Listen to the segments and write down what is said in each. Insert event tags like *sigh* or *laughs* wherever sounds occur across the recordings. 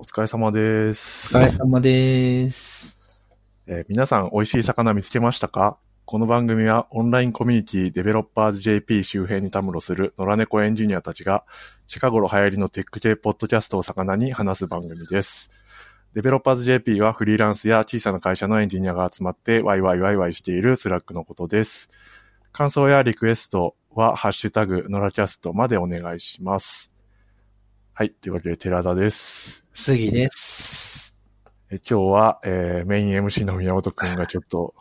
お疲れ様です。お疲れ様です。えー皆さん美味しい魚見つけましたか？この番組はオンラインコミュニティデベロッパーズ JP 周辺にたむろする野良猫エンジニアたちが近頃流行りのテック系ポッドキャストを魚に話す番組です。デベロッパーズ JP はフリーランスや小さな会社のエンジニアが集まってワイワイワイワイしている Slack のことです。感想やリクエストはハッシュタグノラキャストまでお願いします。はい。というわけで寺田です。杉です。え今日は、えーメイン MC の宮本くんがちょっと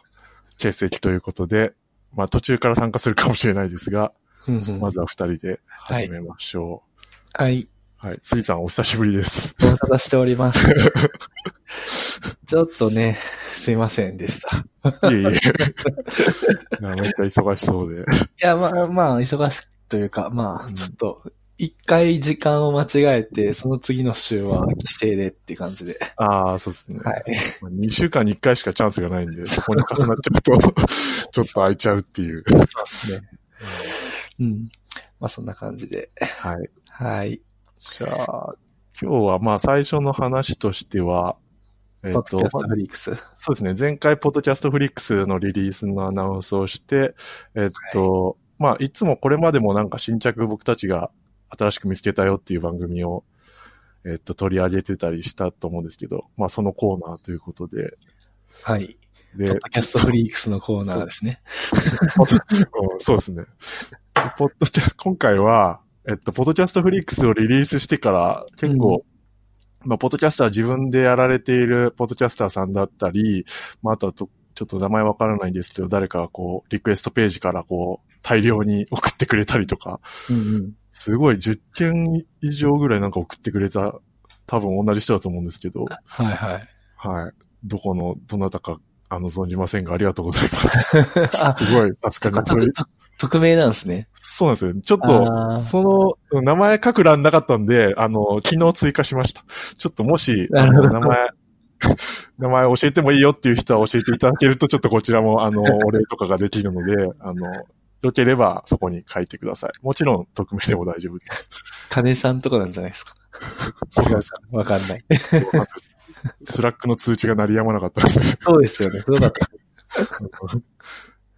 欠席ということで、まあ途中から参加するかもしれないですが、まずは二人で始めましょはい。う。はい。杉さんお久しぶりです。ご無沙汰しております。*laughs* ちょっとね、すいませんでした。いいえいえ。めっちゃ忙しそうで。や、まあ、まあ、忙しくというか、まあ、ちょっと、一回時間を間違えて、その次の週は帰省でって感じで。ああ、そうですね。はい。まあ2週間に1回しかチャンスがないんで、そこに重なっちゃうと、*laughs* ちょっと空いちゃうっていう。そうですね。うん。まあ、そんな感じで。はい。はい。じゃあ、今日はまあ最初の話としては、えっ、とポッドキャストフリークス。そうですね。前回、ポッドキャストフリックスのリリースのアナウンスをして、えっと、まあ、いつもこれまでもなんか新着僕たちが新しく見つけたよっていう番組を、えっと、取り上げてたりしたと思うんですけど、まあ、そのコーナーということで、はい。で、ポッドキャストフリークスのコーナーですね。うんそうですね。ポッドキャスト、今回は、えっと、ポッドキャストフリックスをリリースしてから、結構、まあ、ポッドキャスター自分でやられているポッドキャスターさんだったり、まあ、あとはと、ちょっと名前わからないんですけど、誰かがこう、リクエストページからこう、大量に送ってくれたりとか、うんうん。すごい10件以上ぐらいなんか送ってくれた、多分同じ人だと思うんですけど、はいはい。はい。どこの、どなたか、あの、存じませんが、ありがとうございます。*laughs* あ、すごい、助かります。匿名なんですね。そうなんですよ。ちょっあと、ーその、名前書く欄なかったんで、あの、昨日追加しました。ちょっともし、名前、*laughs* 名前教えてもいいよっていう人は教えていただけると、ちょっとこちらも、あの、お礼とかができるので、あの、よければそこに書いてください。もちろん、匿名でも大丈夫です。金さんとかなんじゃないですか。違うわかんない。 Slack の通知が鳴りやまなかったです。そうですよね。すごかった。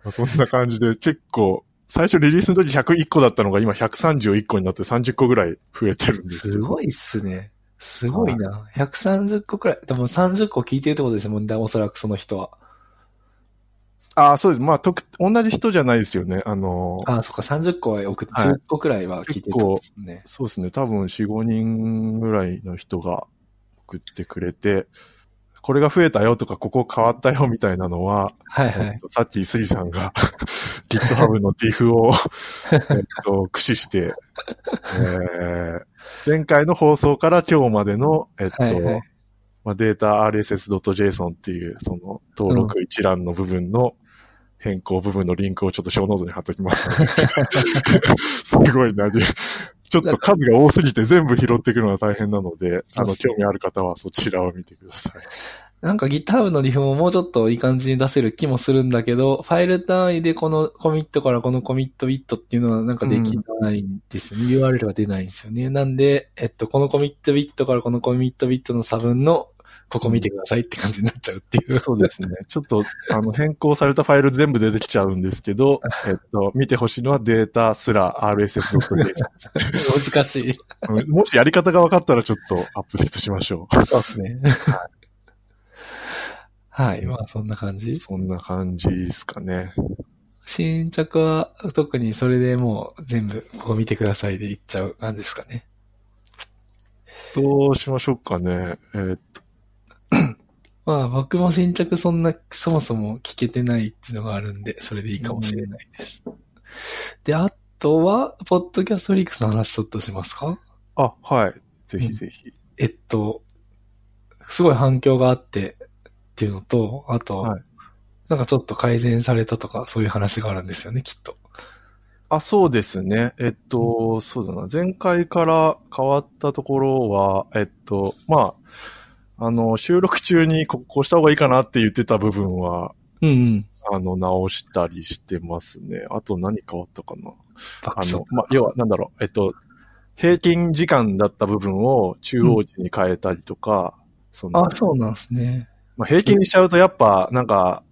まあそんな感じで、結構、最初リリースの時101個だったのが今131個になって30個ぐらい増えてるんですよ。すごいっすね。すごいな。130個くらい。でも30個聞いてるってことですもんね。おそらくその人は。ああ、そうです。まあ、とく、同じ人じゃないですよね。あの、ああ、そっか。30個は送って、はい10個くらいは聞いてるってことですもんね。そうですね。多分4、5人ぐらいの人が送ってくれて、これが増えたよとか、ここ変わったよみたいなのは、はいはい。えっとさっき杉さんが *laughs* GitHub の diff を、*laughs* えっと、駆使して、えー前回の放送から今日までの、えっと、はいはいまあ、データ RSS.json っていう、その登録一覧の部分の変更部分のリンクをちょっとショーノートに貼っときます。*laughs* すごいな。でちょっと数が多すぎて全部拾っていくのが大変なので、あの、興味ある方はそちらを見てください。なんか GitHub のリフももうちょっといい感じに出せる気もするんだけど、ファイル単位でこのコミットからこのコミットビットっていうのはなんかできないんですよね。*laughs* URL が出ないんですよね。なんで、えっと、このコミットビットからこのコミットビットの差分のここ見てくださいって感じになっちゃうっていう。そうですね。ちょっと、あの、変更されたファイル全部出てきちゃうんですけど、*laughs* えっと、見てほしいのはデータすら RSS.json です。*laughs* 難しい。うんもしやり方が分かったらちょっとアップデートしましょそうですね。はい。まあ、そんな感う。じ？そんな感じですかね。新着は特にそれでもう全部ここ見てくださいでいっちゃう感じですかね。どうしましょうかね。えーっと、*clears throat* まあ僕も新着そんなそもそも聞けてないっていうのがあるんで、それでいいかもしれないです。で、あとは、ポッドキャストリークスの話ちょっとしますか？あ、はい。ぜひぜひ。えっと、すごい反響があってっていうのと、あと、はいなんかちょっと改善されたとかそういう話があるんですよね、きっと。あ、そうですね。えっと、そうだな。前回から変わったところは、えっと、まあ、あの、収録中にここうした方がいいかなって言ってた部分は、うんうん。あの、直したりしてますね。あと何変わったかな。あの、まあ、要は、なんだろう、えっと、平均時間だった部分を中央値に変えたりとか、そのあ、そうなんですね。まあ、平均にしちゃうとやっぱなんか、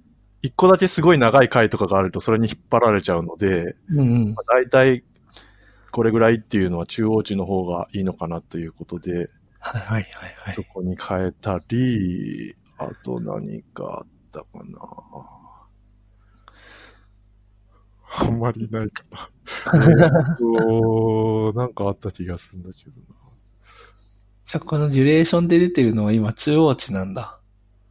一個だけすごい長い回とかがあるとそれに引っ張られちゃうので、うんうん。まあ、大体これぐらいっていうのは中央値の方がいいのかなということで、はいはいはいはいそ。こに変えたり、あと何かあったかな。あんまりないかな。えっと、なんかあった気がするんだけどな。じゃあこのデュレーションで出てるのは今中央値なんだ。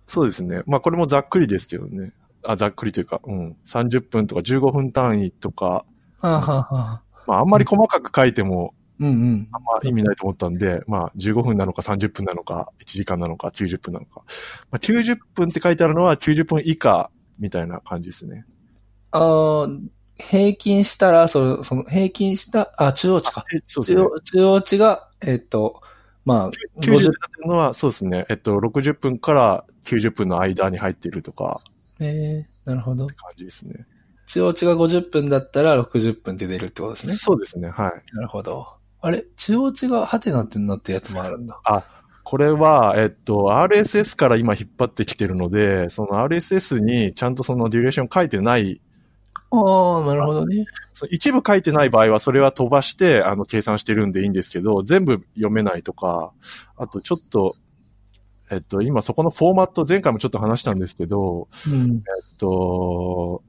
そうですね。まあこれもざっくりですけどね。あ、ざっくりというか、うん。30分とか15分単位とか、はあ、はあはあ、まああんまり細かく書いてもうんうん。あんま意味ないと思ったんで、まあ15分なのか30分なのか1時間なのか90分なのか。まあ、90分って書いてあるのは90分以下みたいな感じですね。あー平均したら、その、その平均した、あ、中央値か。えそうですね。中央値が、えっと、まあ、90ってなってるのは、そうですね。えっと、60分から90分の間に入っているとか、ねなるほど。感じですね。中央値が50分だったら60分で出るってことですね。そうですね。はい。なるほど。あれ？中央値がハテナってなってるやつもあるんだ。これは、えっと、RSS から今引っ張ってきてるので、その RSS にちゃんとそのデュレーション書いてない、ああ、なるほどね。一部書いてない場合はそれは飛ばして、あの、計算してるんでいいんですけど、全部読めないとか、あとちょっと、えっと、今そこのフォーマット、前回もちょっと話したんですけど、うん。えっと、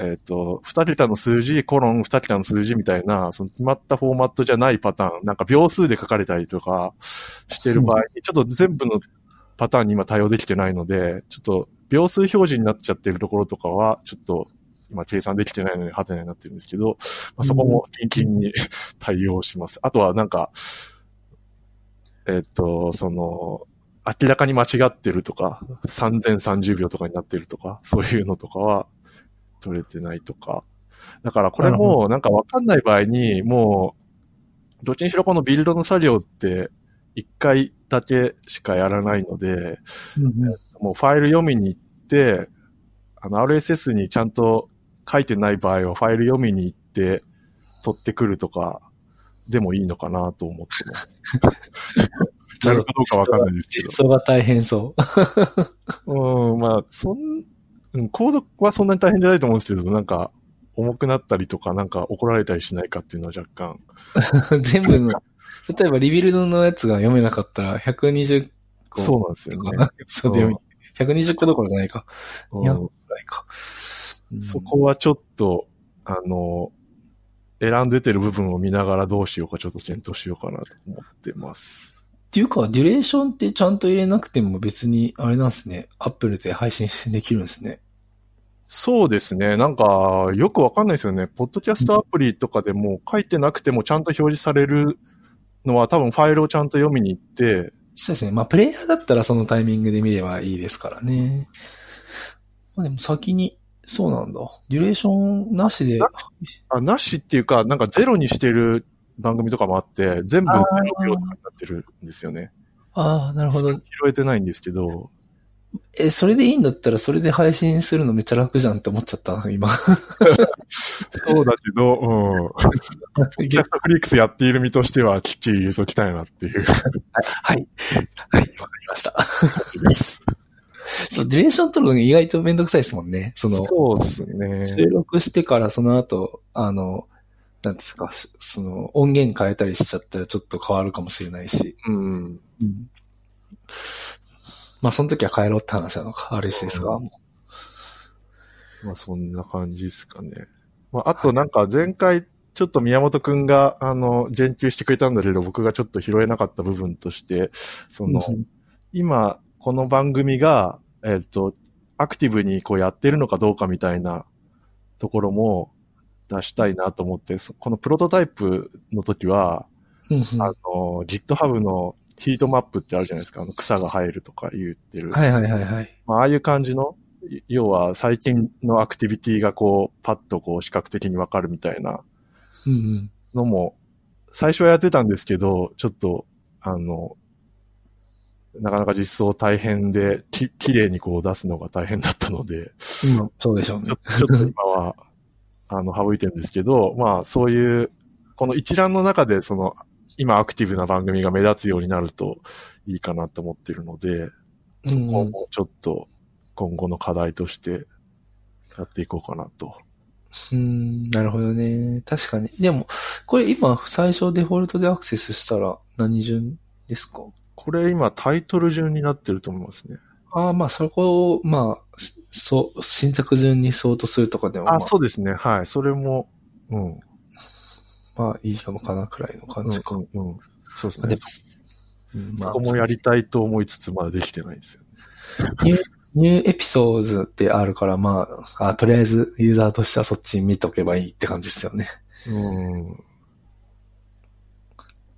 えっと、二桁の数字、コロン二桁の数字みたいな、その決まったフォーマットじゃないパターン、なんか秒数で書かれたりとかしてる場合に、ちょっと全部のパターンに今対応できてないので、ちょっと秒数表示になっちゃってるところとかは、ちょっと今計算できてないのにハテナになってるんですけど、まあ、そこもキンキンに *laughs* 対応します。あとはなんか、えっと、その、明らかに間違ってるとか、3030秒とかになってるとか、そういうのとかは取れてないとか。だからこれもなんかわかんない場合に、もう、どっちにしろこのビルドの作業って一回だけしかやらないので、うんもうファイル読みに行って、あの RSS にちゃんと書いてない場合はファイル読みに行って取ってくるとかでもいいのかなと思ってます。*laughs* ちょっと、なるかどうかわかんないですけど。実装が大変そう。*laughs* うん、まあ、そん、うん、コードはそんなに大変じゃないと思うんですけど、なんか、重くなったりとか、なんか怒られたりしないかっていうのは若干。*laughs* 全部の、例えばリビルドのやつが読めなかったら120個そうなんですよね。そうで読み、120個どころじゃないか。いか。うんそこはちょっと、あの、選んでてる部分を見ながらどうしようかちょっと検討しようかなと思ってます。っていうか、デュレーションってちゃんと入れなくても別に、あれなんですね。アップルで配信できるんですね。そうですね。なんか、よくわかんないですよね。ポッドキャストアプリとかでも書いてなくてもちゃんと表示されるのは多分ファイルをちゃんと読みに行って、そうですね。まあ、プレイヤーだったらそのタイミングで見ればいいですからね。まあ、でも先に、そうなんだ。デュレーションなしで、なあ、なしっていうか、なんかゼロにしてる番組とかもあって、全部ゼロ秒とかになってるんですよね。ああ、なるほど。拾えてないんですけど、え、それでいいんだったらそれで配信するのめっちゃ楽じゃんって思っちゃったな、今。そうだけど、うん。キャストフリックスやっている身としてはきっちり言うときたいなっていうはい。はい、わかりました。そう、デュレーション取るの意外とめんどくさいですもんね。その、そうですね。収録してからその後、あの、なんですか、そその、音源変えたりしちゃったらちょっと変わるかもしれないし。うん。まあ、その時は変えろって話なのか、RSS が。まあそんな感じですかね。まああとなんか前回ちょっと宮本くんがあの言及してくれたんだけど僕がちょっと拾えなかった部分として、その、うん今この番組が、えっ、と、アクティブにこうやってるのかどうかみたいなところも出したいなと思って、そこのプロトタイプの時は、うんうんあの、GitHub のヒートマップってあるじゃないですか。あの草が生えるとか言ってる。はいはいはいはい。まあ、ああいう感じの、い要は最近のアクティビティがこう、パッとこう視覚的にわかるみたいな。のも、最初はやってたんですけど、ちょっと、あの、なかなか実装大変で、き、綺麗にこう出すのが大変だったので、うん、そうでしょうね。ちょっと今は、あの、省いてるんですけど、まあ、そういうこの一覧の中で、その、今アクティブな番組が目立つようになるといいかなと思ってるので、そこもちょっと今後の課題としてやっていこうかなと。うん、なるほどね。確かに。でも、これ今最初デフォルトでアクセスしたら何順ですか？これ今タイトル順になってると思いますね。ああ、まあそこを、まあ、そう、新着順に相当するとかでも、まあ、あ、そうですね。はい。それも、うん。まあいいのかなくらいの感じか。うんうんうん。そうですねうんまあそこもやりたいと思いつつ、まだできてないんですよ。ニュー、ニューエピソードってあるから、まあ、あとりあえずユーザーとしてはそっち見とけばいいって感じですよね。うん。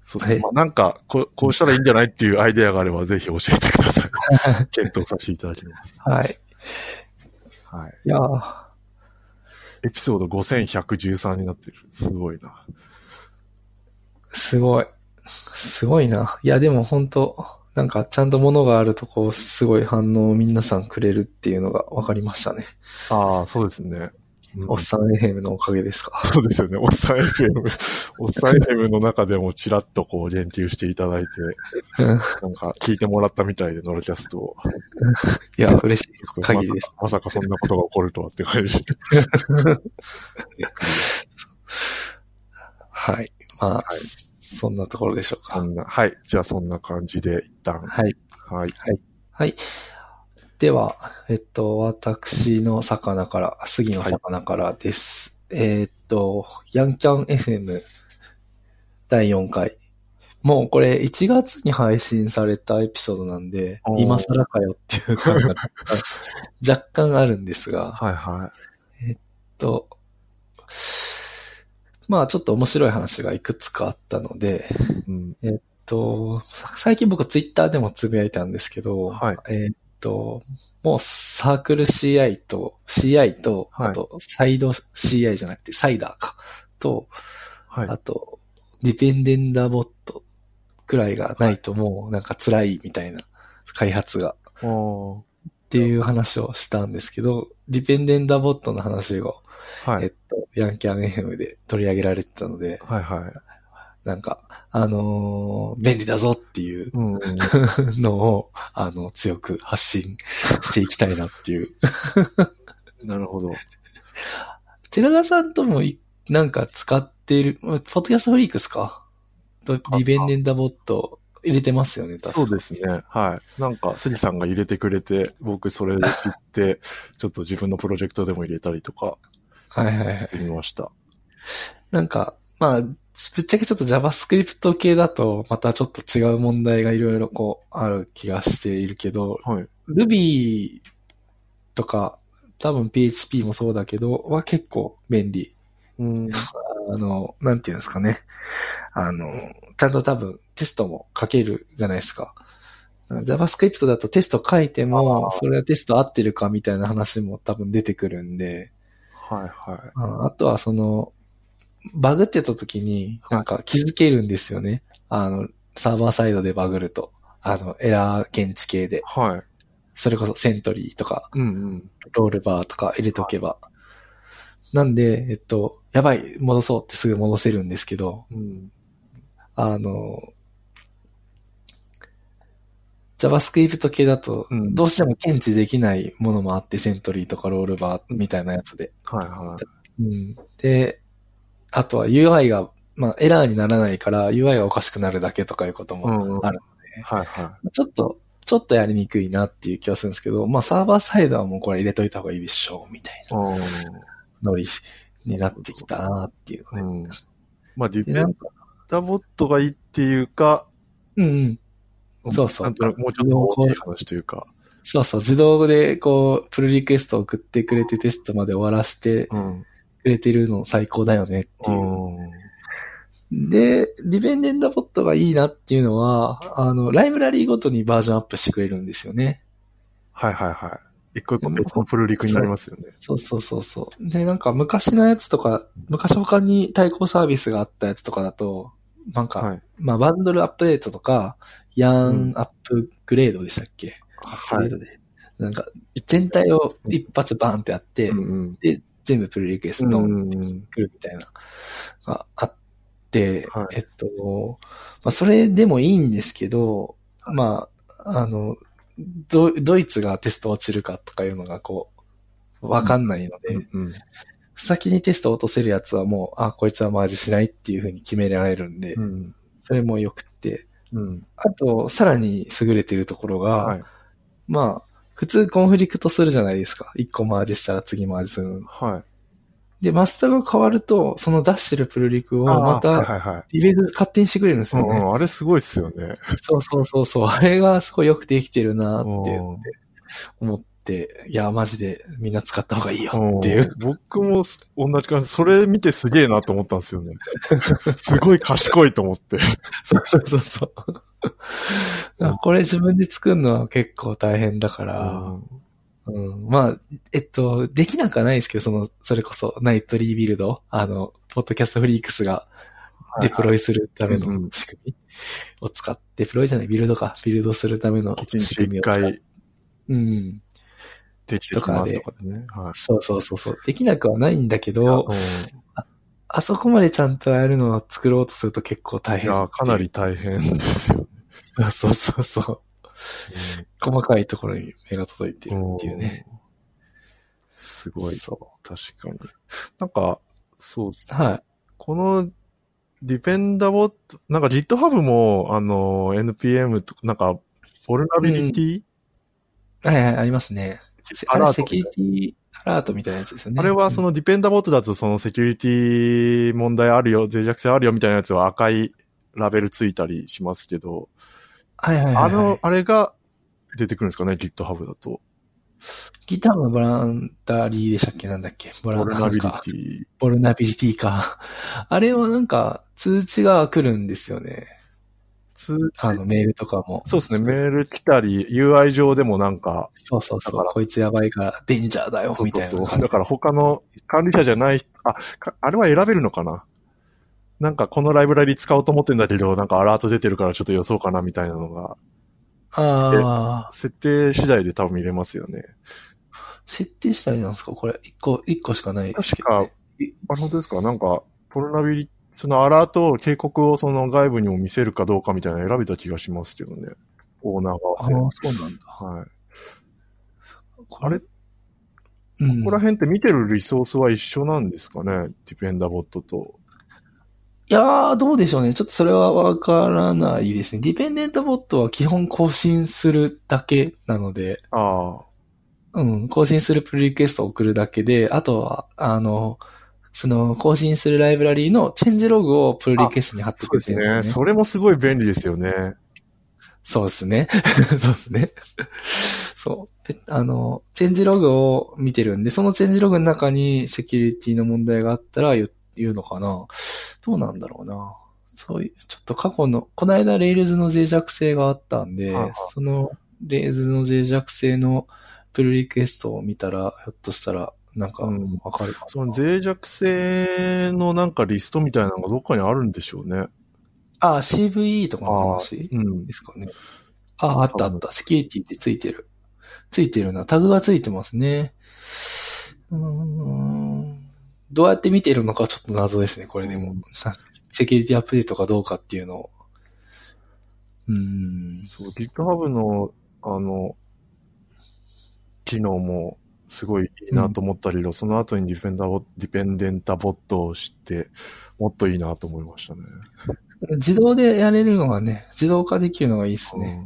そうですね。はいまあ、なんかこう、こうしたらいいんじゃないっていうアイデアがあれば、*laughs* ぜひ教えてください。*laughs* 検討させていただきます。はい。はい。いやーエピソード5113になってる。すごいな。すごい。すごいな。いや、でも本当なんかちゃんと物があるとこう、すごい反応を皆さんくれるっていうのが分かりましたね。ああ、そうですね。うんおっさん FM のおかげですか？そうですよね。おっさん FM、おっさん FM の中でもちらっとこう言及していただいて、うんなんか聞いてもらったみたいで、ノルキャストを。*laughs* いや、嬉しい限りです。まさかまさかそんなことが起こるとはって感じ。はい。まあ、そんなところでしょうか。そんな、はい。じゃあそんな感じで一旦。はい。はい。はい。では、えっと、私の魚から、杉の魚からです。えっと、ヤンキャン FM 第4回。もうこれ1月に配信されたエピソードなんで今更かよっていう感が若干あるんですが、はいはと、まあちょっと面白い話がいくつかあったので、い。うん。と、さ最近僕ツイッターでもつぶやいたんですけど、はいえーっと、もうサークル CI と、CI と、はいあとサイド CI じゃなくてサイダーか、と、はい。あと、ディペンデンダーボットくらいがないともうなんか辛いみたいな開発がっていう話をしたんですけど、ディペンデンダーボットの話を、はい。えっと、ヤンキャン FM で取り上げられてたので、はいはい。なんか、あのー便利だぞっていう。*laughs* のを、あの、強く発信していきたいなっていう。*laughs* なるほど。寺田さんともい、なんか使っている、ポッドキャストフリークスか？と、ディベンデンダボット入れてますよね、確かそうですね。はい。なんか、杉さんが入れてくれて、僕それで知って、*laughs* ちょっと自分のプロジェクトでも入れたりとかはいはいはいし。てみました。なんか、まあ、ぶっちゃけちょっと JavaScript 系だと、またちょっと違う問題がいろいろこう、ある気がしているけど、はい。Ruby とか、多分 PHP もそうだけど、は結構便利。うん。*laughs* あの、なんていうんですかね。あの、ちゃんと多分テストも書けるじゃないですか。JavaScript だとテスト書いてあも、ーそれはテスト合ってるかみたいな話も多分出てくるんで、はいはい。ああとはその、バグってた時になんか気づけるんですよね。あの、サーバーサイドでバグると。あの、エラー検知系で。はい。それこそセントリーとか、うんうん。ロールバーとか入れとけば。なんで、えっと、やばい、戻そうってすぐ戻せるんですけど、うん。あの、JavaScript 系だとう、んどうしても検知できないものもあって、セントリーとかロールバーみたいなやつで。はいはうん、で、あとは UI が、まあ、エラーにならないから UI がおかしくなるだけとかいうこと。もある。はいはちょっと、ちょっとやりにくいなっていう気はするんですけど、まあ、サーバーサイドはもうこれ入れといた方がいいでしょう、みたいい。なうん。ノリになってきたなっていうね。うん。まあ、ディで、ペンダボットがいいっていうか、うんうん。そうそうなんとなくもうちょっと大きい話というか。そうそう、自動でこう、プルリクエストを送ってくれてテストまで終わらしてうん。くれてるの最高だよねっていう。うん。で、ディペンデンダボットがいいなっていうのは、あの、ライブラリーごとにバージョンアップしてくれるんですよね。はいはいはい。一個一個別のプルリクになりますよね。そうそうそうそう。で、なんか昔のやつとか、昔他に対抗サービスがあったやつとかだと、なんか、はい。まあバンドルアップデートとか、ヤうんンアップグレードでしたっけ、アッはいプデー。トで。なんか、全体を一発バーンってやって、うんうん。で、全部プルリクエストうのんうん。来るみたいな、があって、はいえっと、まあ、それでもいいんですけど、まあ、あの、ドドイツがテスト落ちるかとかいうのがこう、わかんないので、うん。先にテスト落とせるやつはもう、あ、こいつはマージしないっていう風に決められるんで、うん。それも良くって。うん。あと、さらに優れてるところが、はい。まあ、普通コンフリクトするじゃないですか。一個マージしたら次マージするの。はい。で、マスターが変わると、その出してるプルリクをまた。リベル勝手にしてくれるんですよね。うんうん、あれすごいっすよね。そうそうそうそう。あれがすごいよくできてるなってうん思って、いや、マジでみんな使った方がいいよっていう。うん僕もす同じ感じ、それ見てすげえなと思ったんですよね。*laughs* すごい賢いと思って。*laughs* そうそうそうそう。これ自分で作るのは結構大変だから、うん、まあ、えっと、できなくはないですけど、その、それこそ、ナイトリービルド、あの、ポッドキャストフリークスがデプロイするための仕組みを使って、デプロイじゃない、ビルドか、ビルドするための仕組みを使って。回うん。できてきますとかでね。はい。そうそうそうそう。できなくはないんだけど、うんあそこまでちゃんとやるのを作ろうとすると結構大変。いや、かなり大変ですよね。そうそうそう。細かいところに目が届いてるっていうね。うん。すごい。そ確かに。なんか、そうっすう。はい。この、ディペンダボット、なんか GitHub も、あの、NPM とか、なんか、ボルナビリティ、はいはい、ありますね。あれセキュリティアラートみたいなやつですよね。あれはその、のディペンダボットだとそのセキュリティ問題あるよ、脆弱性あるよみたいなやつは赤いラベルついたりしますけど、はいはいはい、はい。あの、あれが出てくるんですかね、GitHub だと。ギターのボランタリーでしたっけ？なんだっけ？ボラボルナビリテか。ィ。ボルナビリティか。あれはなんか通知が来るんですよね。通あのメールとかも。そうですね、メール来たり、UI 上でもなんか、そうそうそう。こいつやばいからデンジャーだよ、そうみたいな。そうそう。だから他の管理者じゃない人、あ、かあれは選べるのかな？なんかこのライブラリ使おうと思ってんだけど、なんかアラート出てるからちょっと予想かなみたいなのが、ああ、設定次第で多分見れますよね。設定したいなんですか？これ、一個、一個しかない確かあ、本当ですか？なんか、ポルナビリ、そのアラート、警告をその外部にも見せるかどうかみたいなの選べた気がしますけどね。オーナーああ、側で。そうなんだ。はい。こあれ、うん。ここら辺って見てるリソースは一緒なんですかね？ディペンダボットと。いやー、どうでしょうね。ちょっとそれはわからないですね。ディペンデントボットは基本更新するだけなので、ああ。うん、更新するプルリクエストを送るだけで、あとは、あの、その、更新するライブラリーのチェンジログをプルリクエストに貼ってくそうですね。れてるんですよね。それもすごい便利ですよね。そうですね。そうですね。そう。であの、チェンジログを見てるんで、そのチェンジログの中にセキュリティの問題があったら言うのかなどうなんだろうな。そういう、ちょっと過去の、この間レイルズの脆弱性があったんでそのレイルズの脆弱性のプルリクエストを見たら、ひょっとしたら、なんか、うんわかるかな、その脆弱性のなんかリストみたいなのがどっかにあるんでしょうね。あ、CVE とかの話？うんで。すかね。あ、あったあった。セキュリティってついてる。ついてるな。タグがついてますね。うーん。どうやって見てるのかちょっと謎ですね、これでも。なセキュリティアップデートかどうかっていうのを。うーん。そう、GitHub の、あの、機能もすごいいいなと思ったけど、その後にディフェンダーボ、ディペンデンタボットを知って、もっといいなと思いましたね。自動でやれるのがね、自動化できるのがいいですね。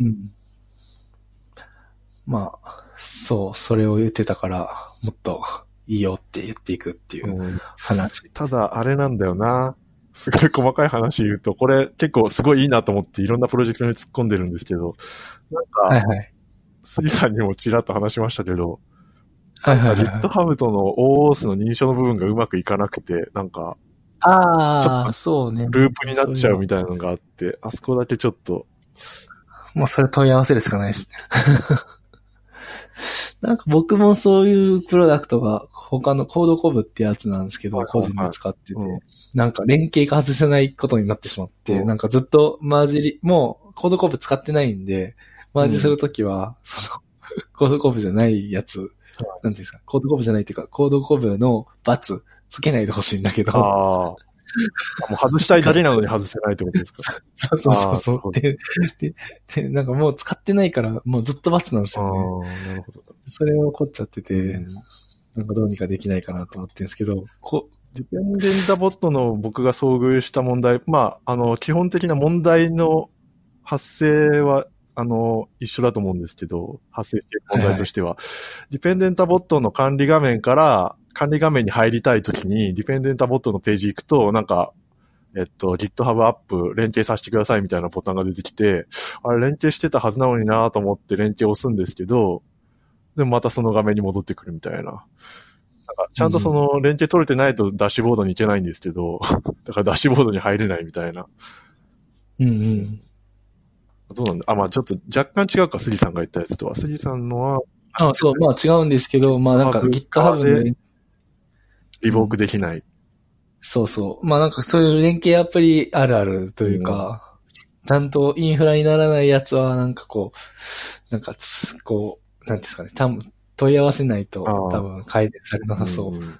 うん。まあ、そう、それを言ってたから、もっといいよって言っていくっていううん話。ただ、あれなんだよな。すごい細かい話言うと、これ結構すごいいいなと思っていろんなプロジェクトに突っ込んでるんですけど、なんか、はいはい。杉さんにもちらっと話しましたけど、はいはいはい。GitHub との OOS の認証の部分がうまくいかなくて、なんか、ああ、そうね。ループになっちゃうみたいなのがあって、あそこだけちょっと、もうそれ問い合わせるしかないですね。*laughs* なんか僕もそういうプロダクトが他のコードコブってやつなんですけど、個人で使ってて、うんなんか連携が外せないことになってしまって、うんなんかずっとマージリ、もうコードコブ使ってないんで、マージするときは、その、*laughs* コードコブじゃないやつ、なんていうんですか、コードコブじゃないっていうか、コードコブのバツつけないでほしいんだけど、ああ、もう外したいだけなのに外せないってことですか？そうそうそうそう。で、で、で、なんかもう使ってないから、もうずっとバツなんですああよね。ー、なるほど。それを怒っちゃってて、うんなんかどうにかできないかなと思ってるんですけど、こディペンデンタボットの僕が遭遇した問題、まあ、あの、基本的な問題の発生は、あの、一緒だと思うんですけど、発生している問題としては、ディペンデンタボットの管理画面から、管理画面に入りたいときに、ディペンデンタボットのページ行くと、なんか、えっと、GitHub アップ連携させてくださいみたいなボタンが出てきて、あれ連携してたはずなのになと思って連携を押すんですけど、でもまたその画面に戻ってくるみたいな。なんかちゃんとその連携取れてないとダッシュボードに行けないんですけど、*laughs* だからダッシュボードに入れないみたいな。うんうん。どうなんだあ、まあちょっと若干違うか、杉さんが言ったやつとは。杉さんのは、あ、そう、まあ違うんですけど、まあなんかハブ GitHub でで、リボークできない。そうそう。まあなんかそういう連携アプリあるあるというか、ちゃんとインフラにならないやつはなんかこう、なんかつ、こう、なんですかね、多分問い合わせないと多分改善されなさそう。ん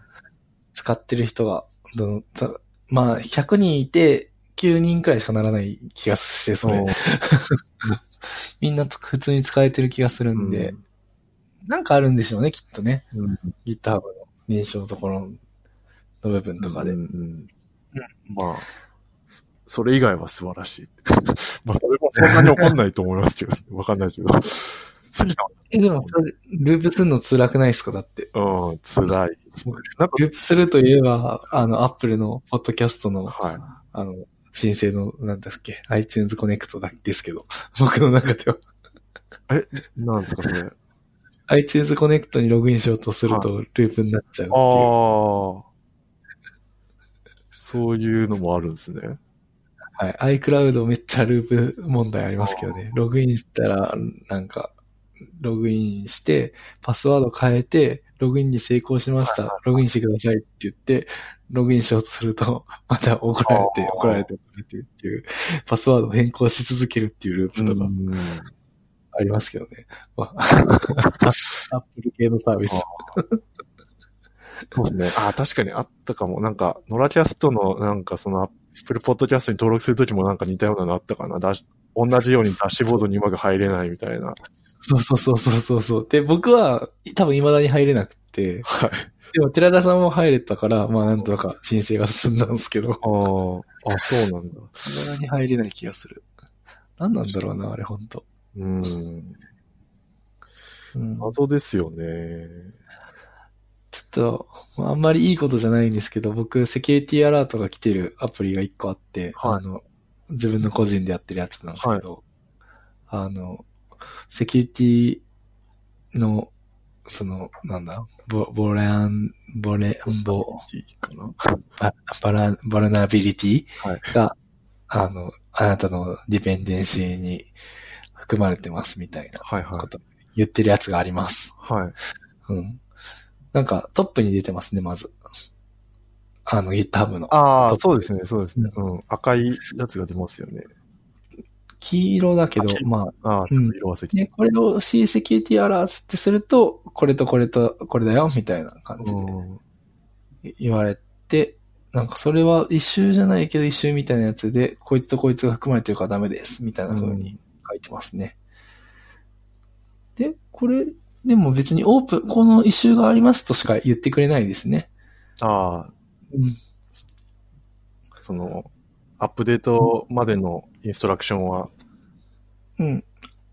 使ってる人が、どの、たまあ100人いて9人くらいしかならない気がして、それ。*laughs* みんなつ普通に使えてる気がするんで、なんかあるんでしょうね、きっとね。うん GitHub の認証のところの部分とかで。うんうんまあ、そそれ以外は素晴らしい。*laughs* まあ、*laughs* それもそんなに怒んないと思いますけど、わかんないけど。え、でもそれ、ループするの辛くないですかだって。うん、辛い。ループするといえば、あの、アップルのポッドキャストの、はい。あの、申請の、なんだっけ、iTunes Connect だですけど、*laughs* 僕の中では。なんですか、それ？iTunes Connect にログインしようとすると、ループになっちゃうっていう。ああ。そういうのもあるんですね。はい。iCloud めっちゃループ問題ありますけどね。ログインしたら、なんか、ログインして、パスワード変えて、ログインに成功しました。ログインしてくださいって言って、ログインしようとすると、*laughs* また怒られて、怒られて、怒られてっていう、パスワードを変更し続けるっていうループとかうんありますけどね。まあ *laughs* アップル系のサービス。そうですね。ああ、確かにあったかも。なんか、ノラキャストの、なんかその、アップルポッドキャストに登録するときもなんか似たようなのあったかな。同じようにダッシュボードにうまく入れないみたいな。そうそうそうそうそうそう。で、僕は多分未だに入れなくて、はい。でも寺田さんも入れたから、まあなんとか申請が進んだんですけど、ああ、あそうなんだ。未だに入れない気がする。何なんだろうな、あれほんと。うん。うん、謎ですよね。ちょっと、まああんまりいいことじゃないんですけど、僕、セキュリティアラートが来てるアプリが一個あって、はいあの、自分の個人でやってるやつなんですけど、あの、セキュリティの、その、なんだ、ボ、ボラン、ボレ、ボ。ババラ、バラナビリティはいが、あの、あなたのディペンデンシーに含まれてますみたいなはいはいこ。と言ってるやつがあります。はい。うん。なんかトップに出てますね、まず。あの GitHub の。ああ、そうですね、そうですね。うん。赤いやつが出ますよね。黄色だけどまあ、ああ、ちょっと色忘れて。ね、これを C セキュリティアラーツってすると、これとこれとこれだよ、みたいな感じうんで言われて、なんかそれは一周じゃないけど一周みたいなやつで、こいつとこいつが含まれてるからダメです、みたいな風に書いてますね。で、これ、でも別にオープン、この一周がありますとしか言ってくれないですね。ああ、うん。その、アップデートまでのインストラクションはうん。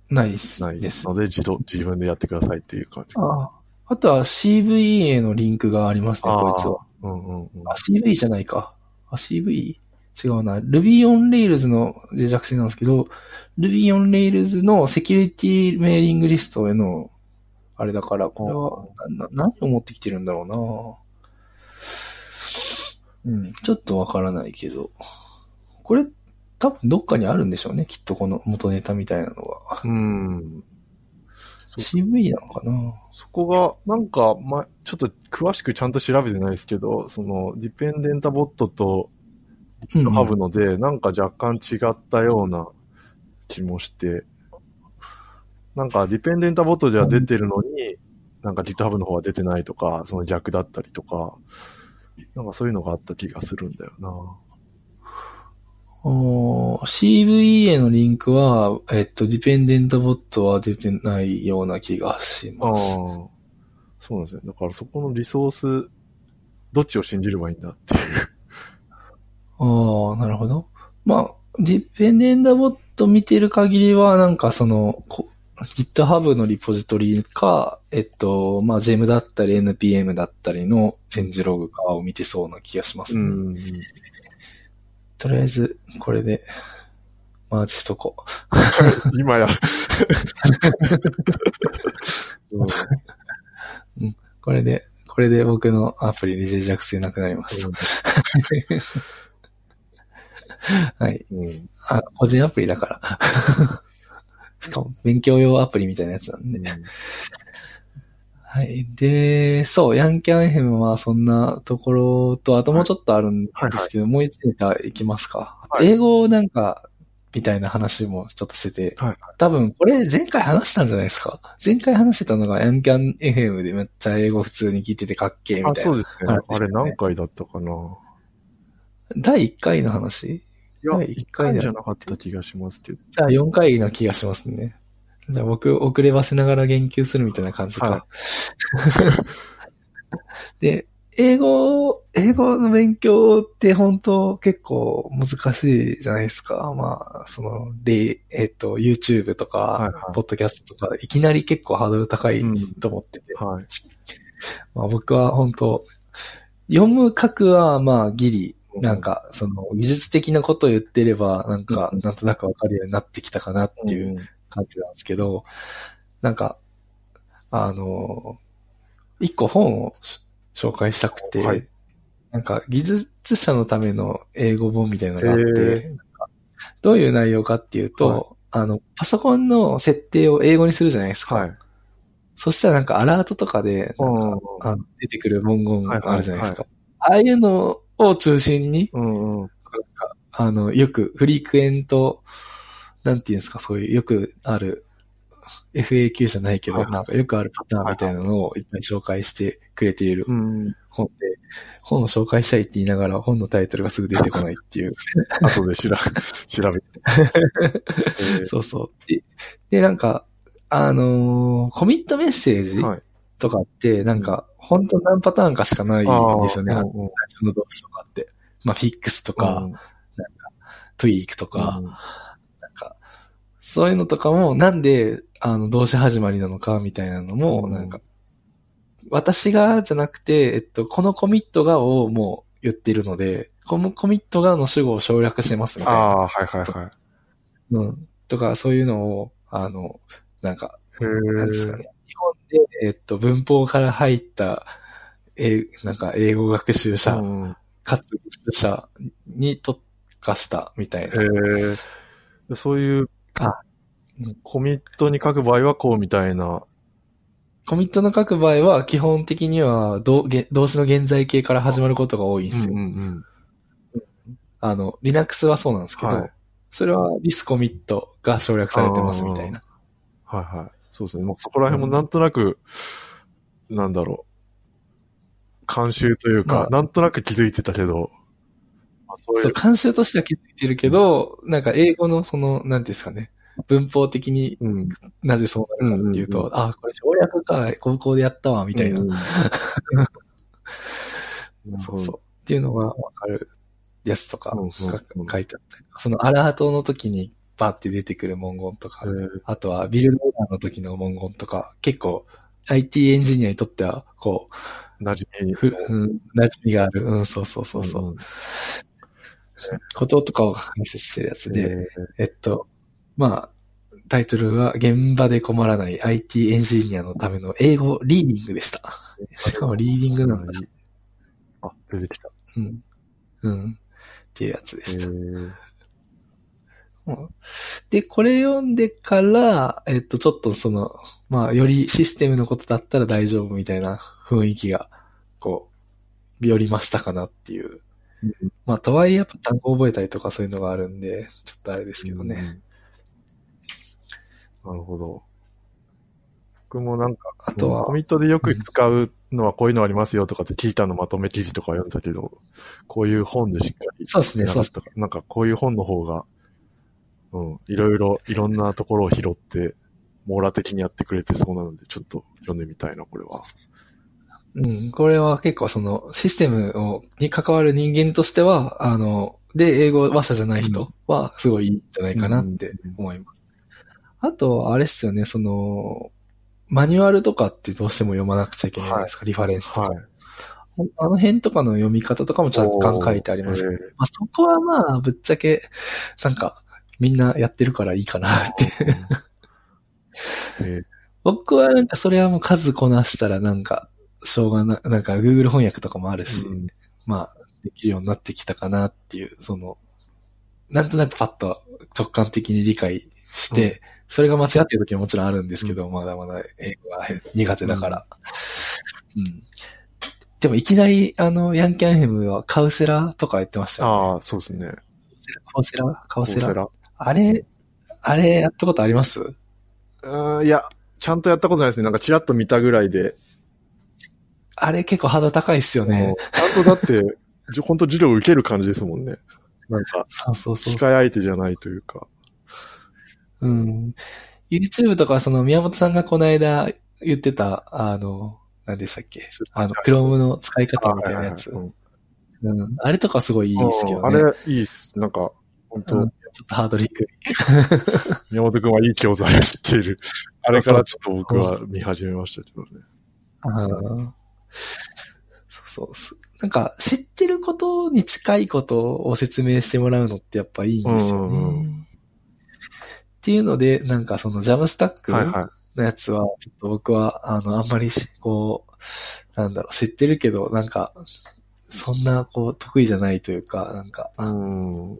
ないです。ないでですすので、自動、自分でやってくださいっていう感じ。ああ。あとは CVE のリンクがありますね、あこいつは。うんうんうん。あ、CV じゃないか。あ、CV? 違うな。Ruby on Rails の脆弱性なんですけど、Ruby on Rails のセキュリティメーリングリストへの、あれだから、これは、な、何を持ってきてるんだろうなうん、ちょっとわからないけど、これ、多分どっかにあるんでしょうね、きっとこの元ネタみたいなのが。うん。CV なのかなそこが、なんか、ま、ちょっと詳しくちゃんと調べてないですけど、その、ディペンデンタボットとうんうんハブので、なんか若干違ったような気もして、なんかディペンデンタボットでは出てるのに、なんか GitHub の方は出てないとか、その逆だったりとか、なんかそういうのがあった気がするんだよな。CVE へのリンクは、えっと、ディペンデントボットは出てないような気がしああます。。そうなんですね。だからそこのリソース、どっちを信じればいいんだっていう。ああ、なるほど。まあ、ディペンデントボット見てる限りは、なんかその、こ GitHub のリポジトリか、えっと、まあ、GEM だったり NPM だったりのチェンジログかを見てそうな気がしますね。うん。とりあえず、これで、マージしとこう。*laughs* 今や。これで、これで僕のアプリに脆弱性なくなりました。はい。うん。*laughs* あ、個人アプリだから。しかも、勉強用アプリみたいなやつなんで。はい。で、そう、ヤンキャンヘムはそんなところと、あともうちょっとあるんですけど、もう一ネタいきますか。はい英語なんか、みたいな話もちょっとしてて、はい。多分これ前回話したんじゃないですか。前回話してたのがヤンキャン FM でめっちゃ英語普通に聞いててかっけえみあ、たいな。そうですね。話あれ何回だったかな。第1回の話いや、第一一回で回じゃなかった気がしますけど。じゃあ4回な気がしますね。じゃあ僕遅ればせながら言及するみたいな感じか。は *laughs* で、英語、英語の勉強って本当結構難しいじゃないですか。まあ、その、例、えっ、と、YouTube とか、はいはいポッドキャストとか、いきなり結構ハードル高いうんと思ってて。はい。まあ僕は本当読む書くはまあギリ、なんか、その技術的なことを言ってれば、なんか、うんなんとなくわかるようになってきたかなっていううん。感じなんですけど、なんか、あの、一個本をし紹介したくて、はいなんか技術者のための英語本みたいなのがあって、どういう内容かっていうと、はいあの、パソコンの設定を英語にするじゃないですか。はい。そしたらなんかアラートとかで、出てくる文言があるじゃないですか。はああいうのを中心に、うんうん。あの、よくフリークエント、なんていうんですか、そういうよくある FAQ じゃないけど、なんかよくあるパターンみたいなのをいっぱい紹介してくれているうん。本で、本を紹介したいって言いながら本のタイトルがすぐ出てこないっていう。*laughs* 後で調べ、調べ *laughs* そうそう。で、でなんか、あのーコミットメッセージはい。とかって、なんか、本当何パターンかしかないんですよね。最初の動詞とかって。まあ、フィックスとか、うんトゥイークとか、うんなんか、そういうのとかも、なんで、あの、動詞始まりなのか、みたいなのも、うんなんか、私がじゃなくて、えっと、このコミットがをもう言ってるので、このコミットがの主語を省略してますみたいな。ああ、はいはいはい。うん。とか、そういうのを、あの、なんか、へなんですかえ。ね。日本で、えっと、文法から入った、え、なんか、英語学習者、うんかつ者に特化したみたいな。そういうあうん、コミットに書く場合はこうみたいな。コミットの書く場合は、基本的には動、げ動詞の現在形から始まることが多いんですよ。うんうんあの、Linux はそうなんですけど、はいそれは this commit が省略されてますみたいな。はいはい。そうですね。もうそこら辺もなんとなく、なんだろう。慣習というか、まあなんとなく気づいてたけど、まあ、そういそう、う、慣習としては気づいてるけど、なんか英語のその、なんですかね、文法的にうん。なぜそうなるかっていうと、うんうんあ、これ省略か、高校でやったわ、みたいな。*laughs* うん。そうそう。っていうのがわかるやつとか書いてあったりそのアラートの時にバーって出てくる文言とか、あとはビルドオーダーの時の文言とか、結構 IT エンジニアにとっては、こ馴染みう、ん、馴染みがある。うん、そうそうそうそう。んこととかを解説してるやつへで、えっと、まあ、タイトルは現場で困らない IT エンジニアのための英語リーディングでした。しかもリーディングなんだ。えあ、出てきた。うん。うん。っていうやつでへした。えうんで、これ読んでから、えっと、ちょっとその、まあ、よりシステムのことだったら大丈夫みたいな雰囲気が、こう、よりましたかなっていう。うんまあ、とはいえやっぱ単語覚えたりとかそういうのがあるんで、ちょっとあれですけどね。うん。なるほど。僕もなんか、あとはコミットでよく使うのはこういうのありますよとかって聞いたのまとめ記事とか読んだけど、こういう本でしっかり。そうですねそうっすとか。なんかこういう本の方が、うん、いろいろ、いろんなところを拾って、網羅的にやってくれてそうなので、ちょっと読んでみたいな、これは。うん、これは結構そのシステムをに関わる人間としては、あの、で、英語話者じゃない人はすごいいいんじゃないかなって思います。あと、あれっすよね、その、マニュアルとかってどうしても読まなくちゃいけないじゃないですか、リファレンスとか。はい。あの辺とかの読み方とかも若干書いてあります。えーまあ、そこはまあ、ぶっちゃけ、なんか、みんなやってるからいいかなって。えー *laughs* 僕はなんかそれはもう数こなしたらなんか、しょうがな、なんか Google 翻訳とかもあるし、うんまあ、できるようになってきたかなっていう、その、なんとなくパッと直感的に理解して、それが間違ってる時ももちろんあるんですけど、まだまだ英語は苦手だから。うん。でもいきなり、あの、ヤンキャンヘムはカウセラとか言ってましたよね。ああ、そうですね。カウセラカウセラコーセラ。あれ、あれやったことあります？うんいや、ちゃんとやったことないですね。なんかチラッと見たぐらいで。あれ結構ハードル高いっすよね。ちゃんとだって、*laughs* 本当授業受ける感じですもんね。なんか、そうそうそう機。械相手じゃないというか。うん。YouTube とかその宮本さんがこの間言ってた、あの、何でしたっけ？あの、Chrome の使い方みたいなやつ。あれとかすごいいいですけどね。うんあれ、いいっす。なんか、本当、うんちょっとハードリック。*laughs* *laughs* 宮本くんはいい教材を知っている。あれからちょっと僕は見始めましたけどね。あーそうそうす。なんか、知ってることに近いことを説明してもらうのってやっぱいいんですよね。うんうんうっていうので、なんかそのジャムスタックのやつは、ちょっと僕は、あの、あんまりし、こう、なんだろう、知ってるけど、なんか、そんな、こう、得意じゃないというか、なんか、い。うん。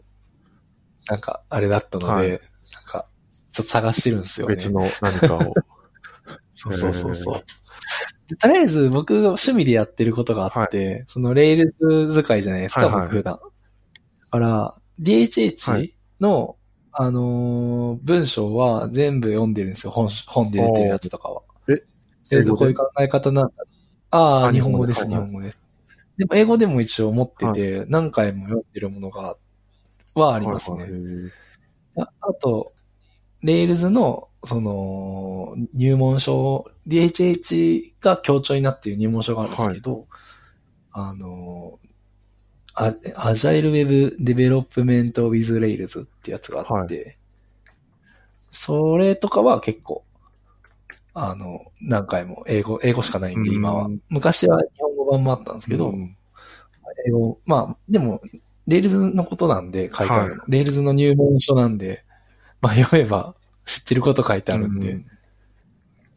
なんか、あれだったので、はいなんか、ちょっと探してるんですよね。別の何かを。*laughs* そうそうそうそう。で *laughs* とりあえず僕が趣味でやってることがあって、その Rails 使いじゃないですか、はいはい僕普段。だから、DHH はいの、あのー文章は全部読んでるんですよ、本、本で出てるやつとかは。えで英語で？こういう考え方なんだ。ああ、あ日本語です、日日本語です。でも英語でも一応持ってて、何回も読んでるものが、はありますね。はいはいああと、 Rails の、その、入門書、DHH が共著になっている入門書があるんですけど、あの、あ Agile Web Development with Rails ってやつがあって、それとかは結構、あの、何回も英語、英語しかないんで、今は。うん。昔は日本語版もあったんですけど、うん。英語、まあ、でも、 Rails のことなんで書いてあるの。 Rails の入門書なんで、まあ読めば知ってること書いてあるんで、うん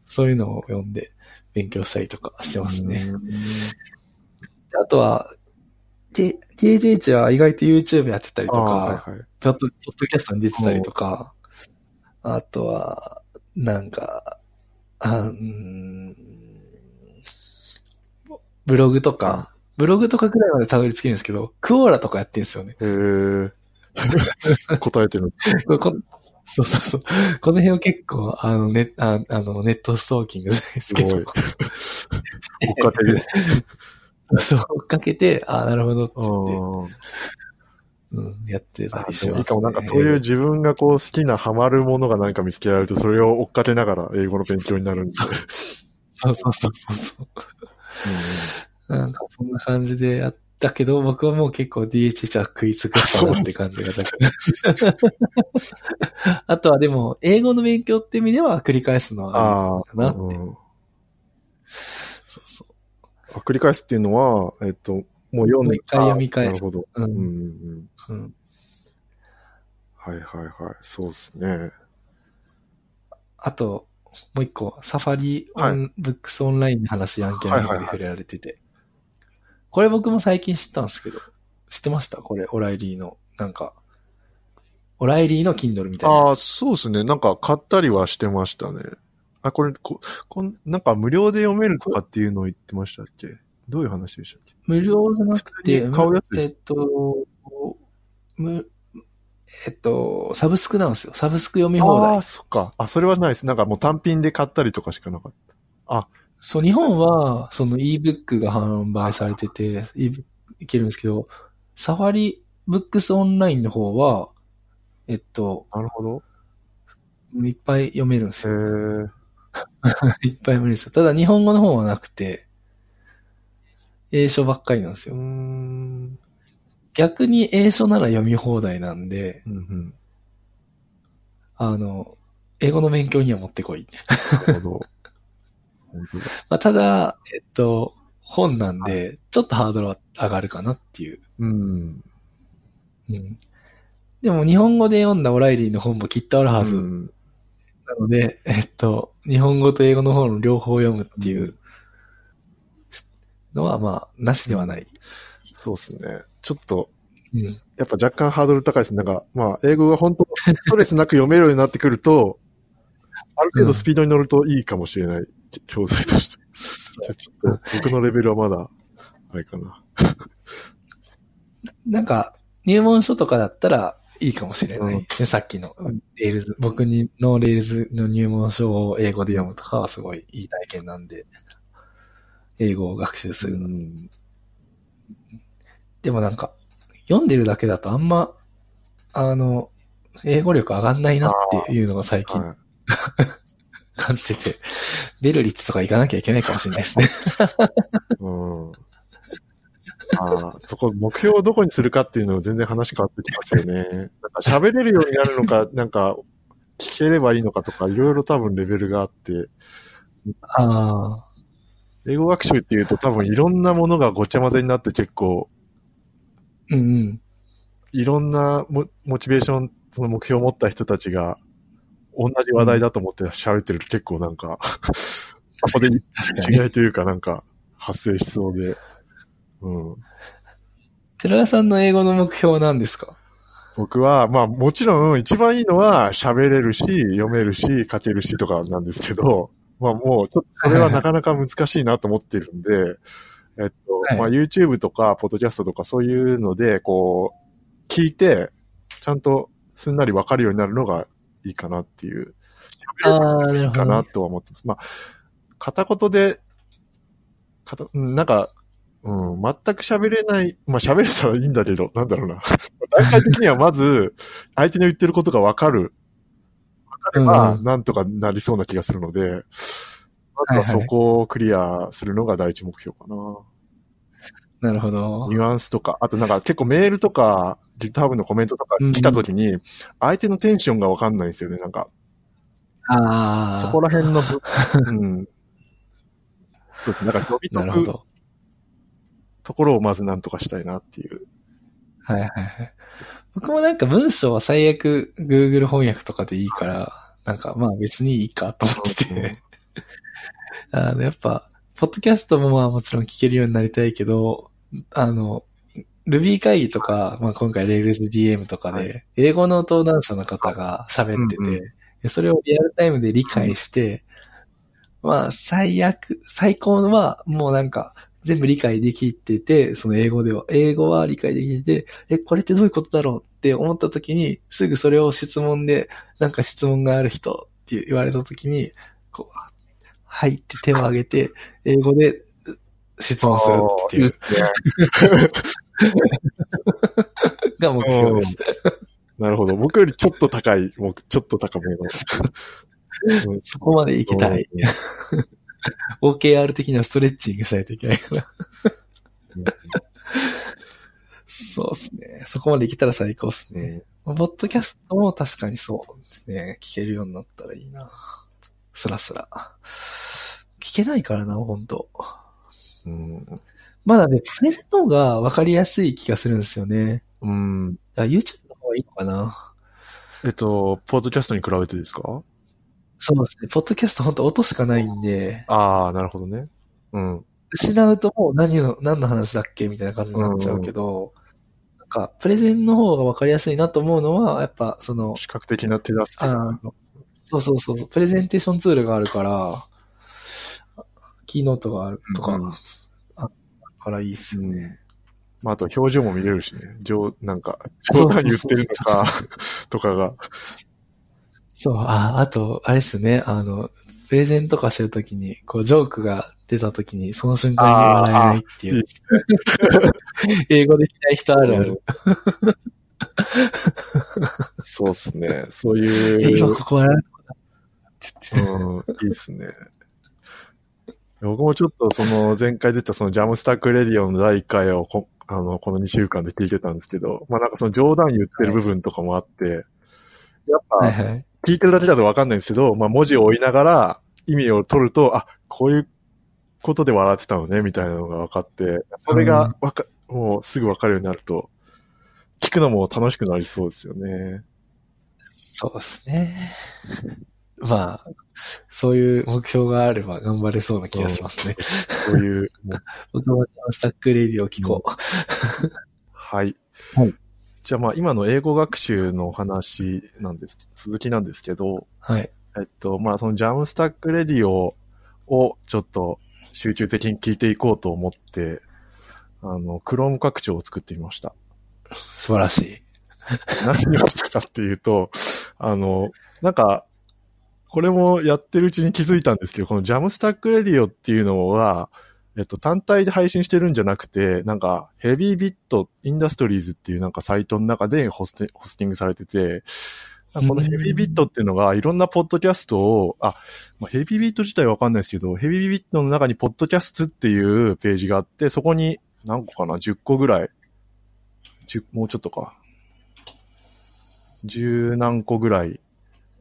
そういうのを読んで勉強したりとかしてますね。うんであとは、T- THH は意外と YouTube やってたりとあか、あはいはい。ポッドキャストに出てたりとか、あとは、なんか、あブログとか、ブログとかくらいまでたどり着けるんですけど、クオーラとかやってるんですよね。へえ。答えてるんですこれこそうそうそう。この辺を結構、あの、ネああのネットストーキングですけど、すごい追っかけで。そう、追っかけて、あなるほどって言って、うんうん、やってたありします、ね。いいかも、なんかそういう自分がこう好きなハマるものが何か見つけられると、それを追っかけながら英語の勉強になるんで。そうそうそうそうそう。なんかそんな感じでやったけど、僕はもう結構 DHH は食い尽くしたなって感じが若干。*laughs* あとはでも、英語の勉強って意味では繰り返すのはあなってうんそうそあ繰り返すっていうのは、えっと、もう読んでもう一回読み返すあなるほど。う。うんうん。うん。はいはいはい。そうですね。あと、もう一個、サファリオン、ブックスオンラインの話、ヤンキャンで触れられてて。これ僕も最近知ったんですけど、知ってました？これ、オライリーの、なんか、オライリーの Kindle みたいなああ。そうですね。なんか買ったりはしてましたね。あ、これ、こ、こん、なんか無料で読めるとかっていうのを言ってましたっけ？どういう話でしたっけ？無料じゃなくて、買うやつですえっと、む、えっと、サブスクなんですよ。サブスク読み放題ああ、。そっか。あ、それはないです。なんかもう単品で買ったりとかしかなかった。そう、日本は、その ebook が販売されてて、e いけるんですけど、サファリブックスオンラインの方は、えっと、なるほど。いっぱい読めるんですへよ。ー *laughs* いっぱい読めるんですよ。ただ日本語の方はなくて、英書ばっかりなんですよ。ん。逆に英書なら読み放題なんで、うんうん。あの、英語の勉強にはもってこい。なるほど。まあ、ただ、えっと、本なんで、ちょっとハードルは上がるかなっていう。うん。うん。でも日本語で読んだオライリーの本もきっとあるはず。うんなので、えっと、日本語と英語の本両方読むっていうのは、まあ、なしではない。そうですね。ちょっと、うん。やっぱ若干ハードル高いです。なんか、まあ、英語が本当ストレスなく読めるようになってくると、ある程度スピードに乗るといいかもしれない。教材として。ちょっと、僕のレベルはまだ、あれかな。なんか、入門書とかだったらいいかもしれない。うんねさっきの、 Rails、僕にの Rails の入門書を英語で読むとかはすごいいい体験なんで、英語を学習するの。うん。でもなんか、読んでるだけだとあんま、あの、英語力上がんないなっていうのが最近はい。感じてて、ベルリッツとか行かなきゃいけないかもしれないですね。うん。ああ、そこ、目標をどこにするかっていうのを全然話変わってきますよね。なんか喋れるようになるのか、*laughs* なんか、聞ければいいのかとか、いろいろ多分レベルがあって、ああ、英語学習っていうと多分いろんなものがごちゃ混ぜになって結構、うんうん。いろんなモモチベーション、その目標を持った人たちが、同じ話題だと思って喋ってると結構なんか、そこで。*laughs* 違いというかなんか発生しそうで、うん。寺田さんの英語の目標は何ですか？僕は、まあもちろん一番いいのは喋れるし、読めるし、書けるしとかなんですけど、まあもうちょっとそれは *laughs* なかなか難しいなと思ってるんで、えっと、はいまあ YouTube とか、ポッドキャストとかそういうので、こう、聞いて、ちゃんとすんなりわかるようになるのがいいかなっていう、ああ、なるほどかな。とは思ってます。まあ、片言で、かたうんなんか、うん、全く喋れない、まあ喋れたらいいんだけど、なんだろうな。*laughs* 段階的にはまず、相手の言ってることがわかる。わかれば、うんなんとかなりそうな気がするので、まずはそこをクリアするのが第一目標かな。なるほど。ニュアンスとか、あとなんか結構メールとか、GitHub のコメントとか来た時に、相手のテンションがわかんないんですよね、なんか。ああ、そこら辺の部、*laughs* うん。そうですね。なんか呼び解く。ところをまずなんとかしたいなっていう。はいはいはい。僕もなんか文章は最悪 Google 翻訳とかでいいから、なんかまあ別にいいかと思ってて。*laughs* あの、やっぱ、ポッドキャストもまあもちろん聞けるようになりたいけど、あの、Ruby 会議とか、まあ今回 RailsDM とかはで、英語の登壇者の方が喋ってて、うんうん。でそれをリアルタイムで理解して、まあ最悪、最高のはもうなんか全部理解できてて、その英語では、英語は理解できてて、え、これってどういうことだろうって思った時に、すぐそれを質問で、なんか質問がある人って言われた時に、こう、はいって手を挙げて、英語で質問するっていう。*laughs* が目標です。なるほど。僕よりちょっと高い、もうちょっと高めの。うんそこまで行きたい。。OKR 的にはストレッチングしないといけないから。うんそうですね。そこまで行けたら最高ですね。まあポッドキャストも確かにそうですね。聞けるようになったらいいな。スラスラ。聞けないからな、本当うん。まだね、プレゼンの方が分かりやすい気がするんですよね。うん。YouTube の方がいいのかな？えっと、ポッドキャストに比べてですか？そうですね。ポッドキャスト本当音しかないんで、ああ、なるほどね。うん。失うともう何の、何の話だっけみたいな感じになっちゃうけど、なんか、プレゼンの方が分かりやすいなと思うのは、やっぱ、その、視覚的な手助けそうそうそう、プレゼンテーションツールがあるから、キーノートがあるとか、うんからいいっすよね。まあ、あと表情も見れるしね。冗、なんか、冗談言ってるのか、*laughs* とかが。そう、あ、あと、あれですね、あの、プレゼンとかしてるときに、こう、ジョークが出たときに、その瞬間に笑えないっていう。いい。*laughs* 英語できない人あるある。そうですね。そうえ、いう。今ここ笑うん、いいですね。僕もちょっとその前回出たその JAMstack Radio の第1回をこあのこの2週間で聞いてたんですけど、まあなんかその冗談言ってる部分とかもあって、やっぱはい。聞いてるだけだとわかんないんですけど、まあ文字を追いながら意味を取ると、あ、こういうことで笑ってたのね、みたいなのが分かって、それがわか、もうすぐわかるようになると、聞くのも楽しくなりそうですよね。そうですね。まあ、そういう目標があれば頑張れそうな気がしますね。そういう、僕も JAMstack Radio を聞こう。はい。はいじゃあまあ今の英語学習のお話なんです、続きなんですけど、はい。えっとまあその JAMstack Radio をちょっと集中的に聞いていこうと思って、あの、 Chrome 拡張を作ってみました。素晴らしい。*laughs* 何をしたかっていうと、あの、なんか、これもやってるうちに気づいたんですけど、この JAMstack Radio っていうのは、えっと、単体で配信してるんじゃなくて、なんか、ヘビービットインダストリーズっていうなんかサイトの中でホステホスティングされてて、このヘビービットっていうのがいろんなポッドキャストを、あ、まあ、ヘビービット自体はわかんないですけど、ヘビービットの中にポッドキャストっていうページがあって、そこに何個かな ?10 個ぐらい。10もうちょっとか。十何個ぐらい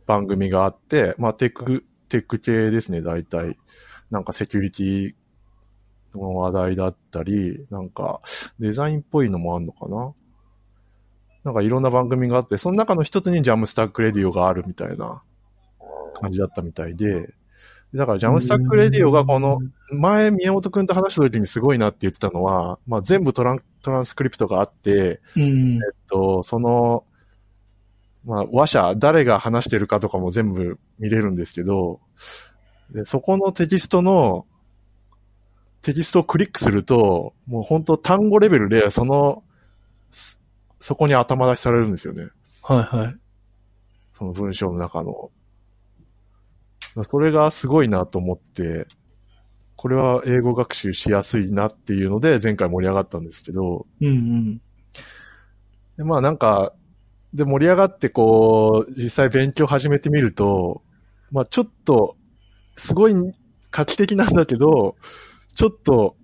番組があって、まあテック、テック系ですね、大体。なんかセキュリティの話題だったり、なんかデザインっぽいのもあんのかな？なんかいろんな番組があって、その中の一つに Jamstack Radio があるみたいな感じだったみたいで、だから Jamstack Radio がこの、前宮本くんと話した時にすごいなって言ってたのは、まあ全部トラントランスクリプトがあって、うん。えっと、その、まあ、話者、誰が話してるかとかも全部見れるんですけど、でそこのテキストの、テキストをクリックすると、もう本当単語レベルで、その、すそこに頭出しされるんですよね。はいはい。その文章の中の。それがすごいなと思って、これは英語学習しやすいなっていうので、前回盛り上がったんですけど、うんうん。で、まあなんか、で盛り上がってこう、実際勉強始めてみると、まあちょっと、すごい画期的なんだけど、ちょっと、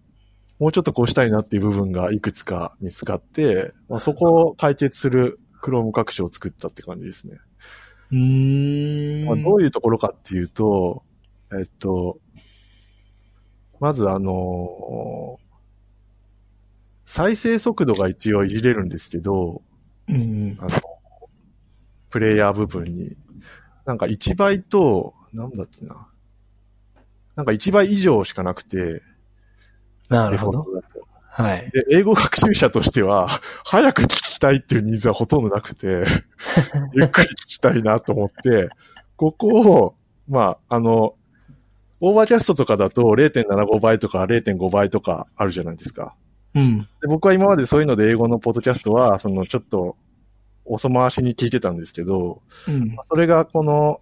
もうちょっとこうしたいなっていう部分がいくつか見つかって、まあ、そこを解決する Chrome 拡張を作ったって感じですね。うーん。まあ、どういうところかっていうと、えっと、まずあの再生速度が一応いじれるんですけど、うんうん。あの、プレイヤー部分に。なんか1倍と、なんだっけな。なんか1倍以上しかなくて、なるほど。はい。で、英語学習者としては、早く聞きたいっていうニーズはほとんどなくて、*laughs* ゆっくり聞きたいなと思って、ここを、まあ、あの、 Overcast とかだと0.75倍とか0.5倍とかあるじゃないですか。うん。で僕は今までそういうので英語のポッドキャストは、そのちょっと遅回しに聞いてたんですけど、うん。それがこの、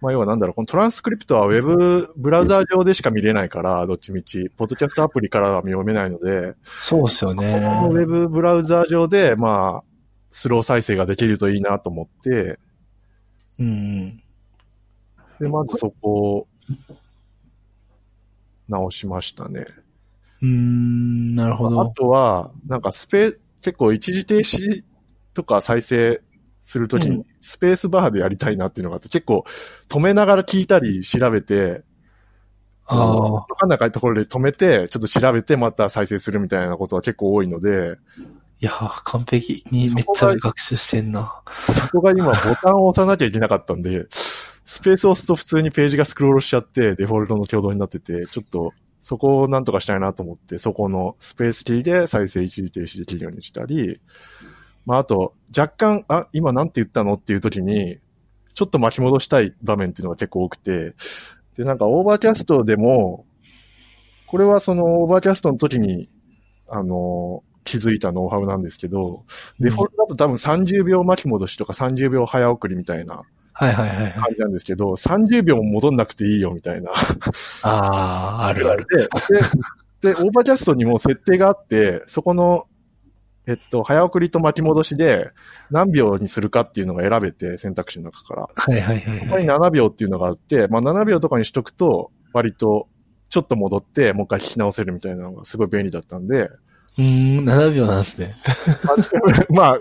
まあ要はなんだろう、このトランスクリプトはウェブブラウザー上でしか見れないから、どっちみち、ポッドキャストアプリからは読めないので、そうですよね。このウェブブラウザー上で、まあ、スロー再生ができるといいなと思って、うんうん。で、まずそこを直しましたね。うーん、なるほあど。とは、なんかスペ、結構一時停止とか再生するときにうんスペースバーでやりたいなっていうのがあって、結構止めながら聞いたり調べて、ああ。わかんないところで止めて、ちょっと調べてまた再生するみたいなことは結構多いので、いやー、完璧にめっちゃ学習してんな。そこが今ボタンを押さなきゃいけなかったんで、スペースを押すと普通にページがスクロールしちゃって、デフォルトの挙動になってて、ちょっとそこをなんとかしたいなと思って、そこのスペースキーで再生一時停止できるようにしたり、まああと、若干、あ、今なんて言ったの？っていう時に、ちょっと巻き戻したい場面っていうのが結構多くて、で、なんか Overcast でも、これはその Overcast の時にあの、気づいたノウハウなんですけど、デフォルトだと多分30秒巻き戻しとか30秒早送りみたいなはいはいはいはい。感じなんですけど、30秒も戻んなくていいよみたいな。ああ、あるある。で、で、で Overcast にも設定があって、そこの、えっと、早送りと巻き戻しで何秒にするかっていうのが選べて、選択肢の中から。はいはいはいここにはい。7秒っていうのがあって、まあ7秒とかにしとくと、割と、ちょっと戻って、もう一回聞き直せるみたいなのがすごい便利だったんで、うーん、7秒なんですね。*laughs* まあ、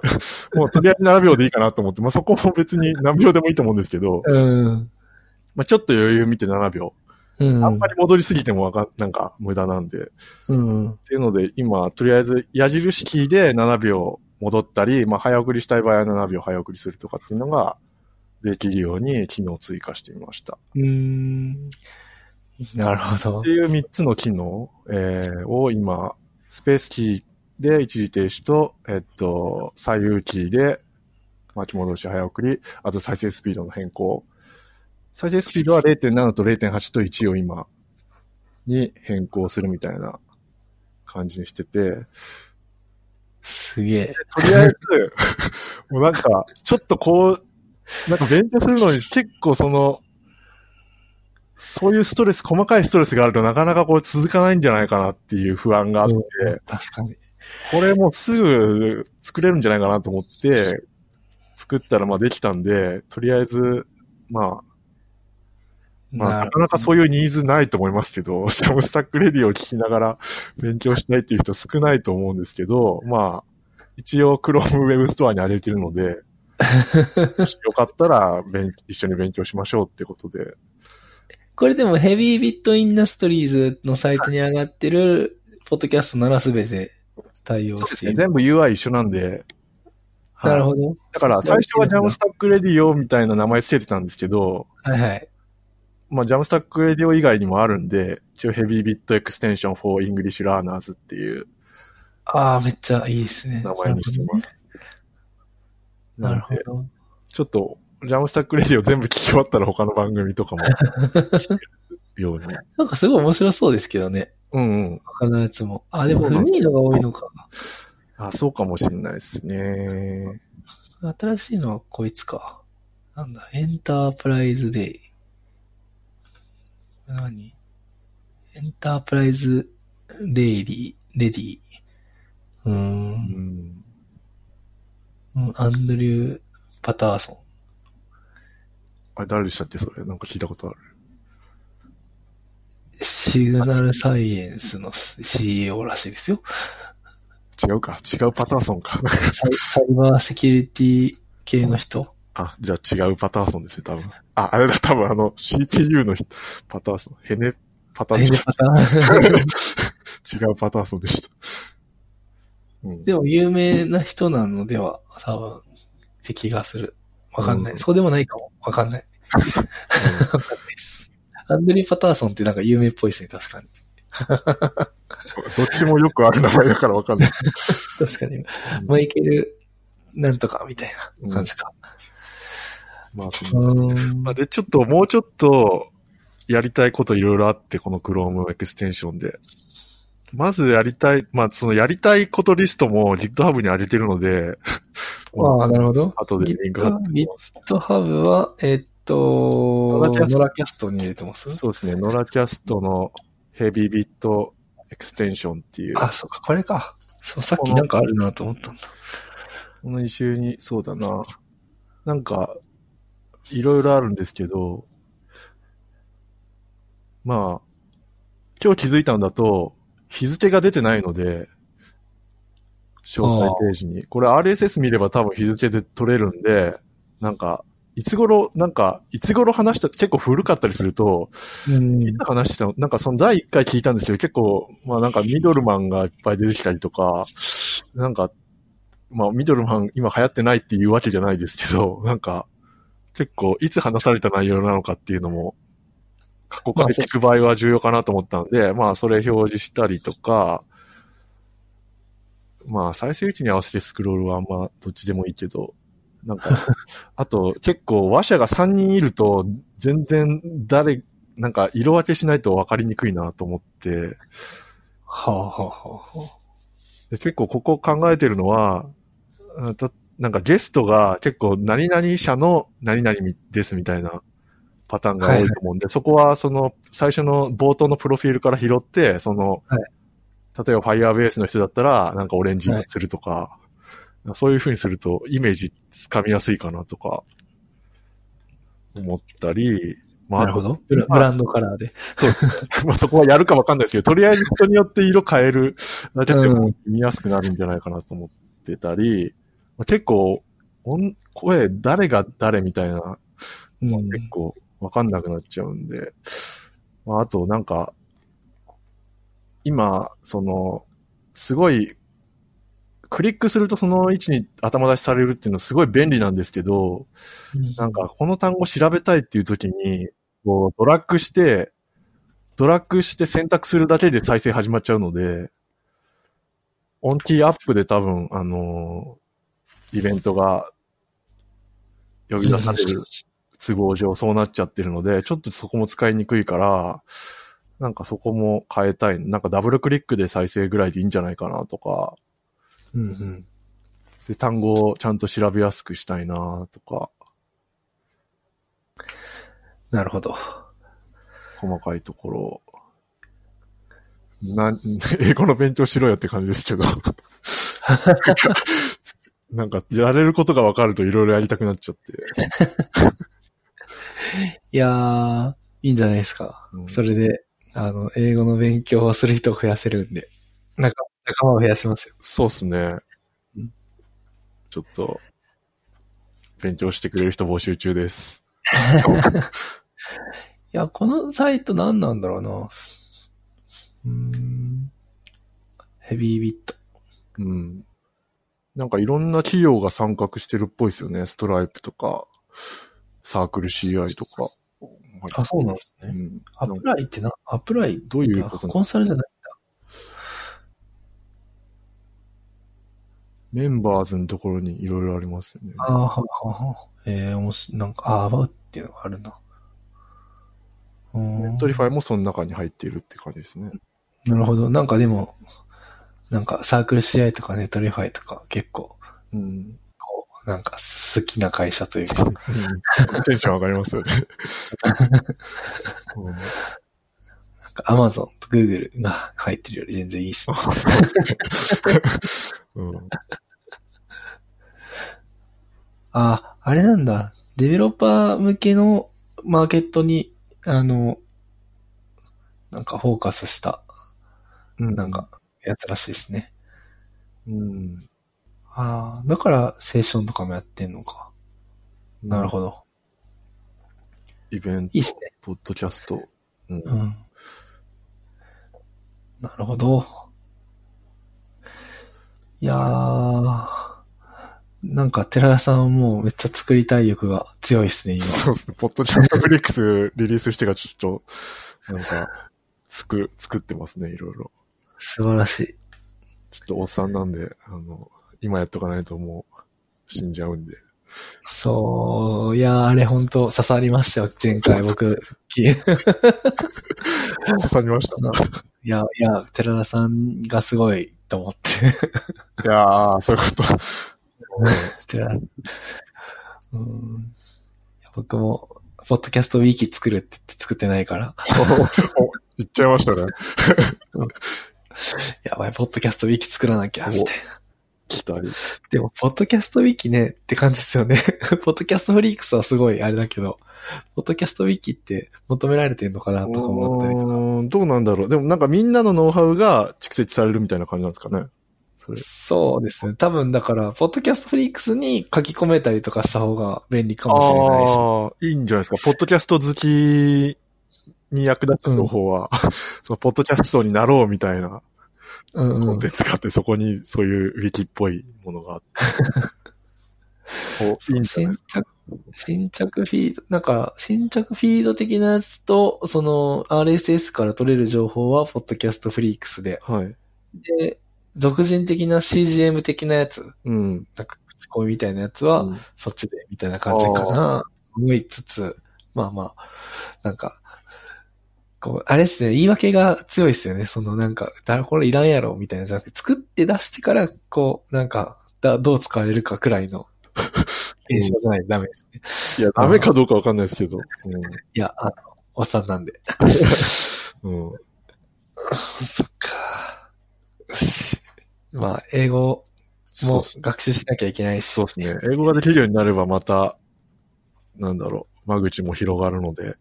もうとりあえず7秒でいいかなと思って、まあそこも別に何秒でもいいと思うんですけど、うん。まあちょっと余裕見て7秒。うん。あんまり戻りすぎてもわかん、なんか無駄なんで。っうん。ていうので、今、とりあえず矢印キーで7秒戻ったり、まあ早送りしたい場合は7秒早送りするとかっていうのができるように機能を追加してみました。うーん。なるほどって。いう3つの機能、えーを今、スペースキーで一時停止と、えっと、左右キーで巻き戻し早送り、あと再生スピードの変更。再生スピードは0.7と0.8と1を今に変更するみたいな感じにしてて、すげえ。とりあえず、*laughs* もうなんか、ちょっとこう、なんか勉強するのに結構その、そういうストレス、細かいストレスがあるとなかなかこう続かないんじゃないかなっていう不安があって、確かに。これもうすぐ作れるんじゃないかなと思って、作ったらまあできたんで、とりあえず、まあ、まあ、なかなかそういうニーズないと思いますけど、*laughs* Jamstack Radio を聞きながら勉強したいっていう人少ないと思うんですけど、まあ、一応 Chrome Web ストアに上げてるので、*laughs* もしよかったら勉一緒に勉強しましょうってことで。これでも Heavybit Industries のサイトに上がってる、ポッドキャストならすべて対応。している。全部 UI 一緒なんで。はいなるほど。だから最初は Jamstack Radio みたいな名前つけてたんですけど、はいはい。まあ、 Jamstack Radio 以外にもあるんで、一応ヘビービットエクステンション for English Learners っていうああ、めっちゃいいですね。名前にしてます。なるほど。ちょっと、 Jamstack Radio 全部聞き終わったら他の番組とかも、*laughs* ように。なんかすごい面白そうですけどね。うんうん。他のやつも。あ、でも古いのが多いのか。あ、そうかもしれないですね。新しいのはこいつか。なんだ、エンタープライズデイ。何？エンタープライズレイディ、レディ。うー。うんん。うんアンドリュー・パターソン。あれ誰でしたっけそれ？なんか聞いたことある。シグナルサイエンスの CEO らしいですよ。違うか。違うパターソンか。*laughs* サイサイバーセキュリティ系の人。あ、じゃあ違うパターソンですね、多分。あ、あれだ、多分あの CPU の人パターソン。ヘネパターヘネソン。パター違うパターソンでした。うん。でも有名な人なのでは、多分、って気がする。わかんない。うんそうでもないかも。わかんない。わかんないです。アンドリュー・パターソンってなんか有名っぽいですね、確かに。どっちもよくある名前だからわかんない。*laughs* 確かに。マイケル、なんとか、みたいな感じか。まあ、そん。まあ、で、ちょっと、もうちょっと、やりたいこといろいろあって、この Chrome エクステンションで。まずやりたい、まあ、そのやりたいことリストも GitHub に上げてるので、*laughs* ああ、なるほど。後でリンク貼ってます。GitHub は、えっと、ノラキャストノラキャストに入れてます？そうですね、ノラキャストのヘビービットエクステンションっていう、あ、そうか、これか。そう、さっきなんかあるなと思ったんだ。この一周に、そうだな。なんか、いろいろあるんですけど、まあ、今日気づいたんだと、日付が出てないので、詳細ページに。これ RSS 見れば多分日付で取れるんで、なんか、いつ頃、なんか、いつ頃話した、結構古かったりすると、うんいつ話してたの？なんかその第1回聞いたんですけど、結構、まあなんかミドルマンがいっぱい出てきたりとか、なんか、まあミドルマン今流行ってないっていうわけじゃないですけど、なんか、結構いつ話された内容なのかっていうのも、過去から聞く場合は重要かなと思ったので、まあそれ表示したりとか、まあ再生位置に合わせてスクロールはあんまどっちでもいいけど、なんか、*laughs* あと結構話者が3人いると全然誰、なんか色分けしないと分かりにくいなと思って、はあ、はあはあはあ、で結構ここ考えてるのは、なんかゲストが結構何々社の何々ですみたいなパターンが多いと思うんで、そこはその最初の冒頭のプロフィールから拾って、その、はい。例えば Firebase の人だったらなんかオレンジにするとか、そういう風にするとイメージつかみやすいかなとか思ったり、まあ、なるほど。ブランドカラーで。*laughs* まあそこはやるかわかんないですけど、とりあえず人によって色変えるだけでもうん。見やすくなるんじゃないかなと思ってたり、まあ、結構、音声誰が誰みたいな、うん。結構わかんなくなっちゃうんで、まああとなんか、今、その、すごい、クリックするとその位置に頭出しされるっていうのはすごい便利なんですけど、なんか、この単語調べたいっていう時に、こう、ドラッグして、ドラッグして選択するだけで再生始まっちゃうので、オンキーアップで多分、あのーイベントが呼び出される都合上そうなっちゃってるので、ちょっとそこも使いにくいから、なんかそこも変えたい。なんかダブルクリックで再生ぐらいでいいんじゃないかなとか、うんうん。で、単語をちゃんと調べやすくしたいなとか、なるほど。細かいところを。な、*laughs* 英語の勉強しろよって感じですけど。*laughs* *laughs* なんか、やれることが分かるといろいろやりたくなっちゃって。*laughs* いやー、いいんじゃないですか。うんそれで、あの、英語の勉強をする人を増やせるんで、仲仲間を増やせますよ。そうっすねうん。ちょっと、勉強してくれる人募集中です。*laughs* いや、このサイト何なんだろうな。うーん。ヘビービット。うん。なんかいろんな企業が参画してるっぽいですよね。ストライプとか、サークル CI とか。あ、そうなんですね。うん。アプライってな、アプライどういうことコンサルじゃないメンバーズのところにいろいろありますよね。ああ、ははは。ええー、おもし、なんか、ああ、 About っていうのがあるな。うーん Netlify もその中に入っているって感じですね。なるほど。なんかでも、なんかサークル CI とか Netlify とか結構、うん。こう、なんか好きな会社というか、テンション上がりますよね。うんなんか Amazon と Google が入ってるより全然いいっすね。うんあ、あれなんだ。デベロッパー向けのマーケットに、あの、なんかフォーカスした、うんなんか、やつらしいですね。うん。ああ、だからセッションとかもやってんのか。なるほど。イベントいいっすね。ポッドキャスト。うんうん。なるほど。いやー、なんか寺田さんはもうめっちゃ作りたい欲が強いっすね、今。そうですね。ポッドキャストフリックスリリースしてからちょっと、なんか、作、作ってますね、いろいろ。素晴らしい。ちょっとおっさんなんで、あの、今やっとかないともう死んじゃうんで。そう、いやー、あれ本当刺さりましたよ、前回僕。*laughs* 刺さりました。や、いや、寺田さんがすごいと思って。いやー、そういうこと。*laughs* 寺田、うん。僕も、ポッドキャストウィーキ作るって言って作ってないから、*laughs* お言っちゃいましたね。*laughs* やばい、ポッドキャストウィーキ作らなきゃ、みたいな。来たり。でも、ポッドキャストウィキねって感じですよね。*laughs* ポッドキャストフリークスはすごいあれだけど、ポッドキャストウィキって求められてんのかなとか思ったりとか。うーんどうなんだろう。でもなんかみんなのノウハウが蓄積されるみたいな感じなんですかね。それ。そうですね。多分だから、ポッドキャストフリークスに書き込めたりとかした方が便利かもしれないです。ああ、いいんじゃないですか。ポッドキャスト好きに役立つ情報は、*laughs* そのポッドキャストになろうみたいなうんうんコンテ。ンツがあって、そこにそういうウィキっぽいものがあって。*laughs* 新着、新着フィード、なんか、新着フィード的なやつと、その RSS から取れる情報は、ポッドキャストフリークスで。はい。で、俗人的な CGM 的なやつ、うん。なんか、口コミみたいなやつは、うんそっちで、みたいな感じかな。思いつつ、まあまあ、なんか、こう、あれっすね、言い訳が強いっすよね。そのなんか、だこれいらんやろ、みたいなじゃなくて、作って出してから、こう、なんか、だどう使われるかくらいの、*laughs* 現象じゃないとダメですね。いや、ダメかどうかわかんないですけど。いや、あの、おっさんなんで。うん。うん。そっか。まあ、英語も学習しなきゃいけないし。そうですね。英語ができるようになればまた、なんだろう、間口も広がるので、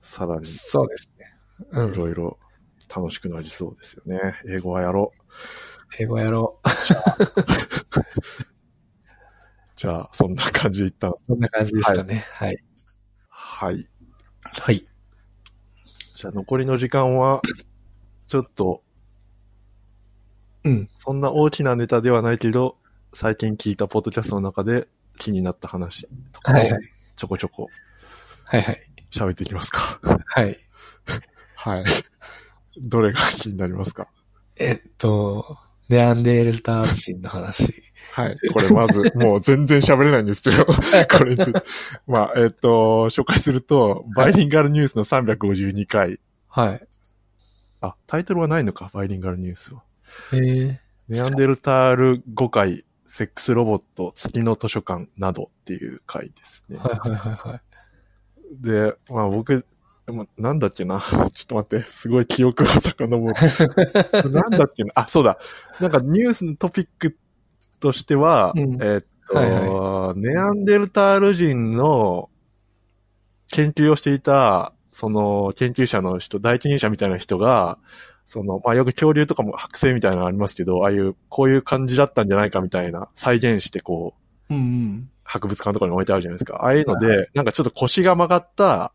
さらにそうですね。ういん。ろいろ楽しくなりそうですよね。英語はやろう。英語やろう。じゃあ、そんな感じで一旦。そんな感じですかね。はい。はい。はい。じゃあ、残りの時間は、ちょっと、うん。そんな大きなネタではないけど、最近聞いたポッドキャストの中で気になった話とかを。ちょこちょこはいはい。喋っていきますか。はい。はい。*laughs* どれが気になりますか？えっと、ネアンデールター人の話。はい。これまず、*laughs* もう全然喋れないんですけど、*laughs* これまあ、えっ、と、紹介すると、バイリンガルニュースの352回。はい。あ、タイトルはないのか、バイリンガルニュースは。えー、ネアンデルタール5回、セックスロボット、月の図書館などっていう回ですね。はいはいはいはい。で、まあ僕、でもなんだっけな。*laughs* ちょっと待って、すごい記憶を遡る。*laughs* なんだっけな。あ、そうだ。なんかニュースのトピックとしては、うんえーっと、はいネアンデルタール人の研究をしていた、その研究者の人、第一人者みたいな人が、その、まあ、よく恐竜とかも剥製みたいなのありますけど、ああいう、こういう感じだったんじゃないかみたいな、再現してこう、うんうん。博物館とかに置いてあるじゃないですか。ああいうので、なんかちょっと腰が曲がった、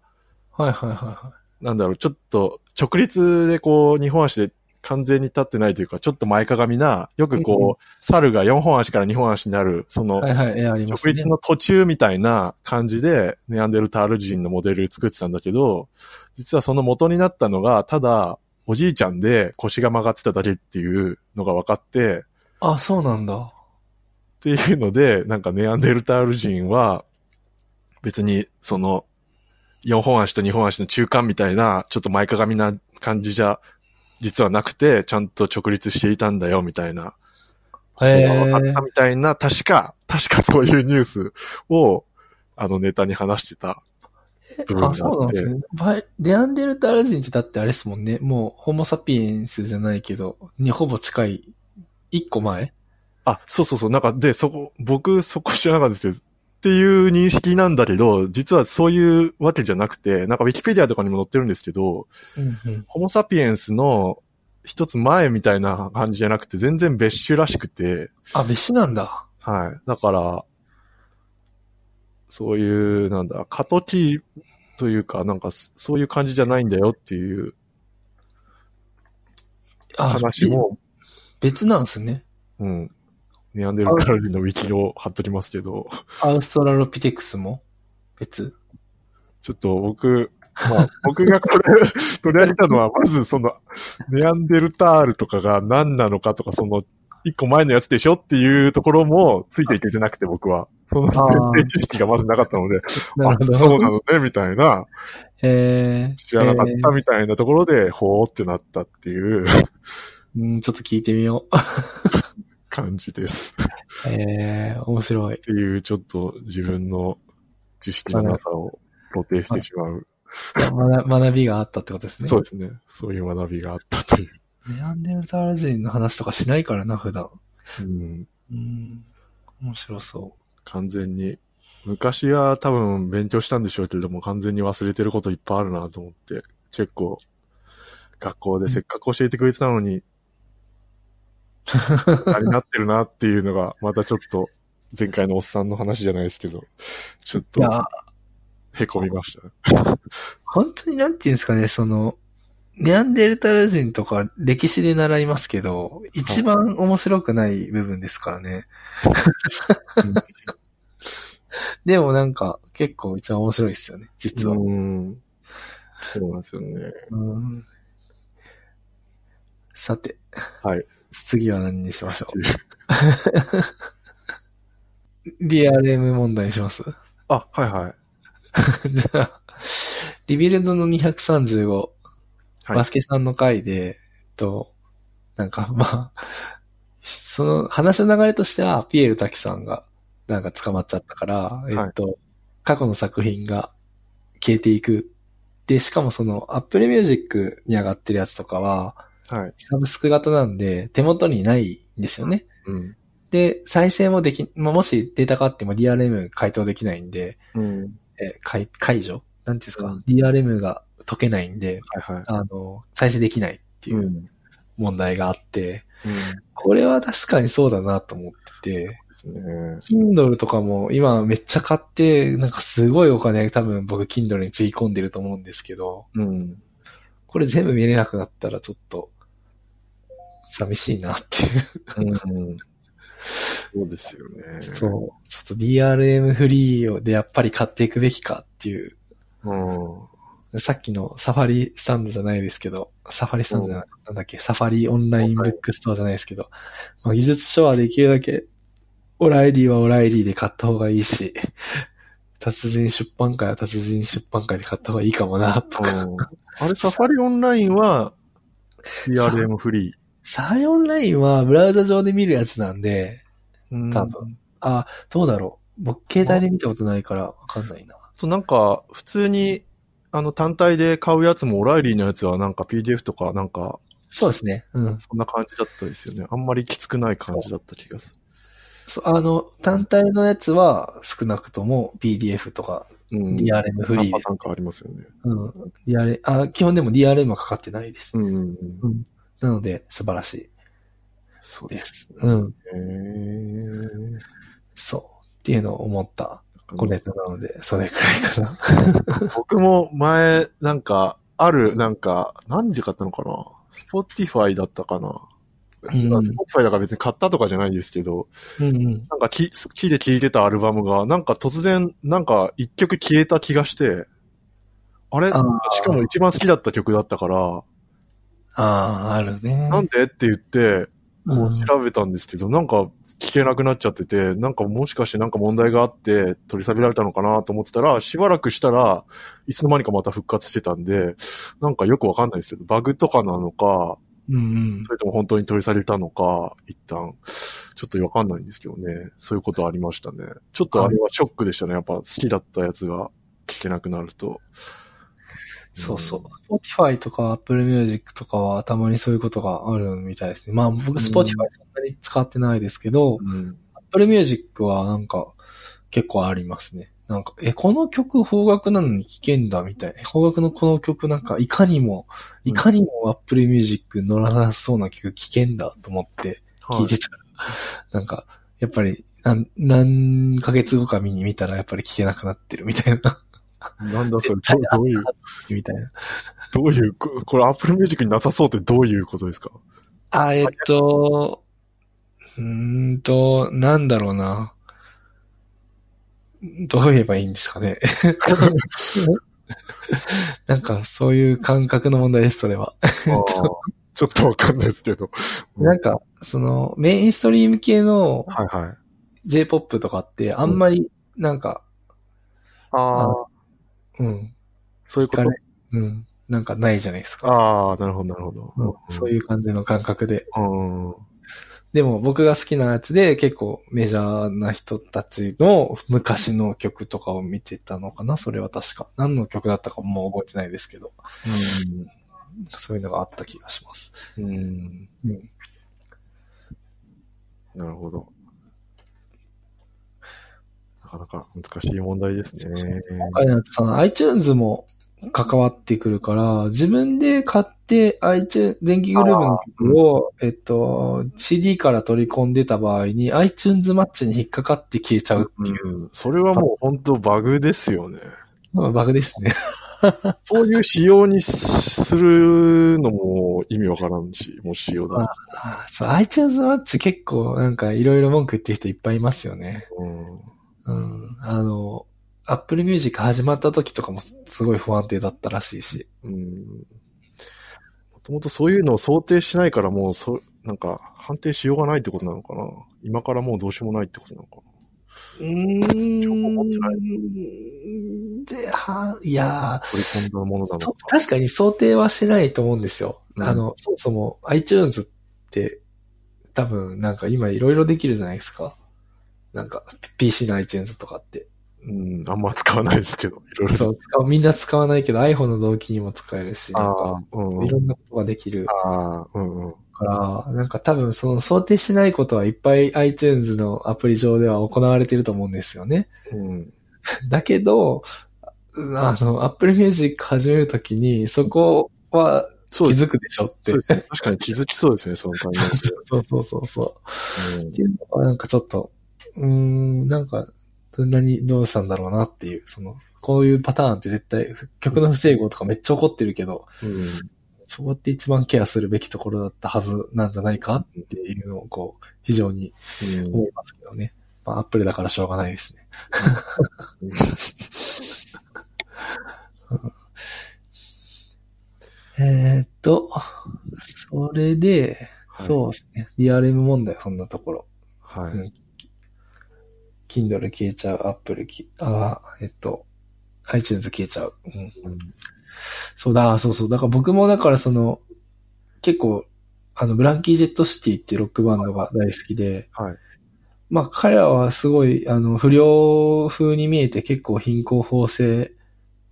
はいはいはいはなんだろう、ちょっと直立でこう、二本足で完全に立ってないというか、ちょっと前かがみな、よくこう、猿が四本足から二本足になる、そのい。、はいはい。直立の途中みたいな感じで、ネアンデルタール人のモデル作ってたんだけど、実はその元になったのが、ただ、おじいちゃんで腰が曲がってただけっていうのが分かって、あ、そうなんだ。っていうので、なんかネアンデルタール人は、別に、その、4本足と2本足の中間みたいな、ちょっと前かがみな感じじゃ、実はなくて、ちゃんと直立していたんだよ、みたいな、へ分かっえたみたいな、確か、確かそういうニュースを、あのネタに話してたああ、って。そうなんですね。デアンデルタール人ってだってあれですもんね。もう、ホモサピエンスじゃないけど、にほぼ近い、一個前？あ、そうそうそう。なんか、で、そこ、僕、そこ知らなかったですけど、っていう認識なんだけど、実はそういうわけじゃなくて、なんかウィキペディアとかにも載ってるんですけど、うんうん。ホモサピエンスの一つ前みたいな感じじゃなくて、全然別種らしくて、あ、別紙なんだ。はい。だから、そういう、なんだ、過渡期というか、なんか、そういう感じじゃないんだよっていうあ、話も、べ別なんですね。うん。ネアンデルタール人のウィキを貼っときますけど、アウストラロピテクスも？別？ちょっと僕、まあ、*laughs* 僕がこれ取り上げたのは、まずその、ネアンデルタールとかが何なのかとか、その、一個前のやつでしょっていうところもついていけてなくて、僕は。その前提知識がまずなかったので、あ、そうなのね、みたいな、*laughs* えー、知らなかったみたいなところで、ほーってなったっていう。うん、ちょっと聞いてみよ *laughs* 感じです。う。えー、面白いっ。ていう、ちょっと自分の知識のなさを露呈してしまう。学学びがあったってことですね。そうですね。そういう学びがあったという。ネアンデルタール人の話とかしないからな、普段。うんうん。面白そ完全に、昔は多分勉強したんでしょうけれども、完全に忘れてることいっぱいあるなと思って、結構、学校でせっかく教えてくれてたのに、あれになってるなっていうのが、またちょっと、前回のおっさんの話じゃないですけど、ちょっと、や、へこみましたね。本当になんていうんですかね、その、ネアンデルタール人とか歴史で習いますけど、一番面白くない部分ですからね。でもなんか結構一番面白いですよね、実は。うん。そうなんですよね。うんさて、はい。次は何にしましょう？*laughs* DRM 問題にします？あ、はいはい。*laughs* じゃあ、リビルドの235。はいバスケさんの回で、えっと、なんかまあ、その話の流れとしては、ピエール滝さんがなんか捕まっちゃったから、えっと、過去の作品が消えていく。で、しかもその Apple Music に上がってるやつとかは、はい。サブスク型なんで手元にないんですよね。うん。で、再生もでき、まあ、もしデータがあっても DRM 回答できないんで、うん。えー解、解除？なんていうんですか、うん ?DRM が解けないんで、はいはい。あの、再生できないっていううん。問題があって、うん。これは確かにそうだなと思ってて、ですね。Kindle とかも今めっちゃ買って、なんかすごいお金多分僕 Kindle につぎ込んでると思うんですけど、うん。これ全部見れなくなったらちょっと寂しいなっていう。うん。そうですよね。そう。ちょっと DRM フリーをでやっぱり買っていくべきかっていう。うん。さっきのサファリスタンドじゃないですけど、サファリスタンドじゃななんだっけ、サファリオンラインブックストアじゃないですけど、まあ、技術書はできるだけ、オライリーはオライリーで買った方がいいし、*laughs* 達人出版会は達人出版会で買った方がいいかもな、とか。うんあれ、サファリオンラインは DRM フリー？サファリオンラインはブラウザ上で見るやつなんで、うん多分。あ、どうだろう。僕、携帯で見たことないからわかんないな。そう、なんか、普通に、あの、単体で買うやつも、オライリーのやつはなんか PDF とか、なんか、そうですね。うん。そんな感じだったですよね。あんまりきつくない感じだった気がすそうあの、単体のやつは少なくとも PDF とかる。うん。DRM フリーです何パターンかありますよね。うん。DRM、あ、基本でも DRM はかかってないです。うんうんうん。うん。なので、素晴らしいそうです。うん。そう。っていうのを思ったコネトなので、それくらいかな。*laughs* 僕も前、なんか、ある、なんか、何で買ったのかな？ Spotify だったかな、ん Spotify だから別に買ったとかじゃないですけど、うんうん。なんかき、好きで聴いてたアルバムが、なんか突然、なんか一曲消えた気がして、あれ？しかも一番好きだった曲だったから、ああ、あるね。なんで？って言って、うん調べたんですけど、なんか聞けなくなっちゃってて、なんかもしかしてなんか問題があって取り下げられたのかなと思ってたら、しばらくしたらいつの間にかまた復活してたんで、なんかよくわかんないですけど、バグとかなのか、うんうん。それとも本当に取り下げたのか、一旦、ちょっとわかんないんですけどね。そういうことありましたね。ちょっとあれはショックでしたね。やっぱ好きだったやつが聞けなくなると。そうそう。Spotify とか Apple Music とかはたまにそういうことがあるみたいですね。まあ僕 Spotify そんなに使ってないですけど、うん。Apple Music はなんか結構ありますね。なんか、え、この曲方角なのに聴けんだみたいな。方角のこの曲なんかいかにも、いかにも Apple Music 乗らなそうな曲聴けんだと思って聞いてたら、なんか、やっぱり何、何ヶ月後か見に見たらやっぱり聴けなくなってるみたいな。はい、なんだそれ、どどういう、みたいな。*laughs* どういう、ここれ Apple Music になさそうってどういうことですか？あ、えっと、うーんと、なんだろうな。どう言えばいいんですかね。*laughs* なんか、そういう感覚の問題です、それは。ちょっとわかんないですけど。うんなんか、その、メインストリーム系のはいはい。J-POP とかって、あんまり、なんか、ああ、うん、そういうこと？うん、なんかないじゃないですか。ああ、なるほど、なるほど。うんそういう感じの感覚で。うん。でも僕が好きなやつで結構メジャーな人たちの昔の曲とかを見てたのかなそれは確か。何の曲だったかもう覚えてないですけど。そういうのがあった気がします。うん。うん。うんなるほど。なかなか難しい問題ですね。今回のやつその iTunes も関わってくるから、自分で買って iTunes、電気グループの曲を、えっと、CD から取り込んでた場合に iTunes マッチに引っかかって消えちゃうっていう、うん、それはもう本当バグですよね。まあバグですね。*laughs* そういう仕様にするのも意味わからんし、もう仕様だと。あそう iTunes マッチ結構なんかいろいろ文句言ってる人いっぱいいますよね。うんうん。あの、Apple Music 始まった時とかもすすごい不安定だったらしいし。うんもともとそういうのを想定しないからもう、そなんか判定しようがないってことなのかな。今からもうどうしようもないってことなのかうー情報持ってないん。で、は、いや取り込んだものなーそのか。確かに想定はしないと思うんですよ。うんあの、そもそも iTunes って多分なんか今いろいろできるじゃないですか。なんか PC の iTunes とかって。うん、あんま使わないですけど、いろいろ。そう、使う、みんな使わないけど iPhone の同期にも使えるし、なんかうん。いろんなことができるああ、うんうん。から、なんか多分その想定しないことはいっぱい iTunes のアプリ上では行われてると思うんですよね。うん。*laughs* だけど、あの、Apple Music 始めるときに、そこは気。づくでしょって。そうですね。確かに気づきそうですね、その感じで。*laughs* そうそうそうそう。うんっていうのはなんかちょっと、うーん、なんか、どんなにどうしたんだろうなっていう、その、こういうパターンって絶対、曲の不整合とかめっちゃ起こってるけど、うん。そこって一番ケアするべきところだったはずなんじゃないかっていうのを、こう、非常にうん思いますけどね。まあ、アップルだからしょうがないですね。*laughs* えーっと、それで、はいそうですね。DRM 問題はそんなところ。はい。うん Kindle 消えちゃう、Apple き、あーえっと、iTunes 消えちゃう。うん。うんそうだ、そうそう。だから僕もだからその、結構、あの、ブランキー・ジェット・シティっていうロックバンドが大好きで、はい。まあ彼らはすごい、あの、不良風に見えて結構貧困法制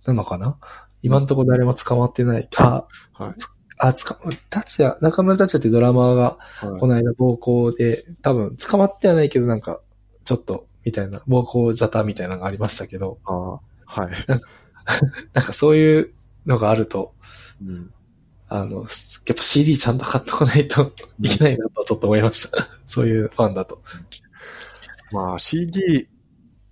なのかな？今んところ誰も捕まってない。あ、はい。あ、つか、達也、中村達也ってドラマーが、はいこの間暴行で、多分捕まってはないけどなんか、ちょっと、みたいな、暴行沙汰みたいなのがありましたけど、ああ、はい。*laughs* なんかそういうのがあると、うんあの、すやっぱ CD ちゃんと買っとかないといけないなとちょっと思いました。*laughs* そういうファンだと。まあ CD、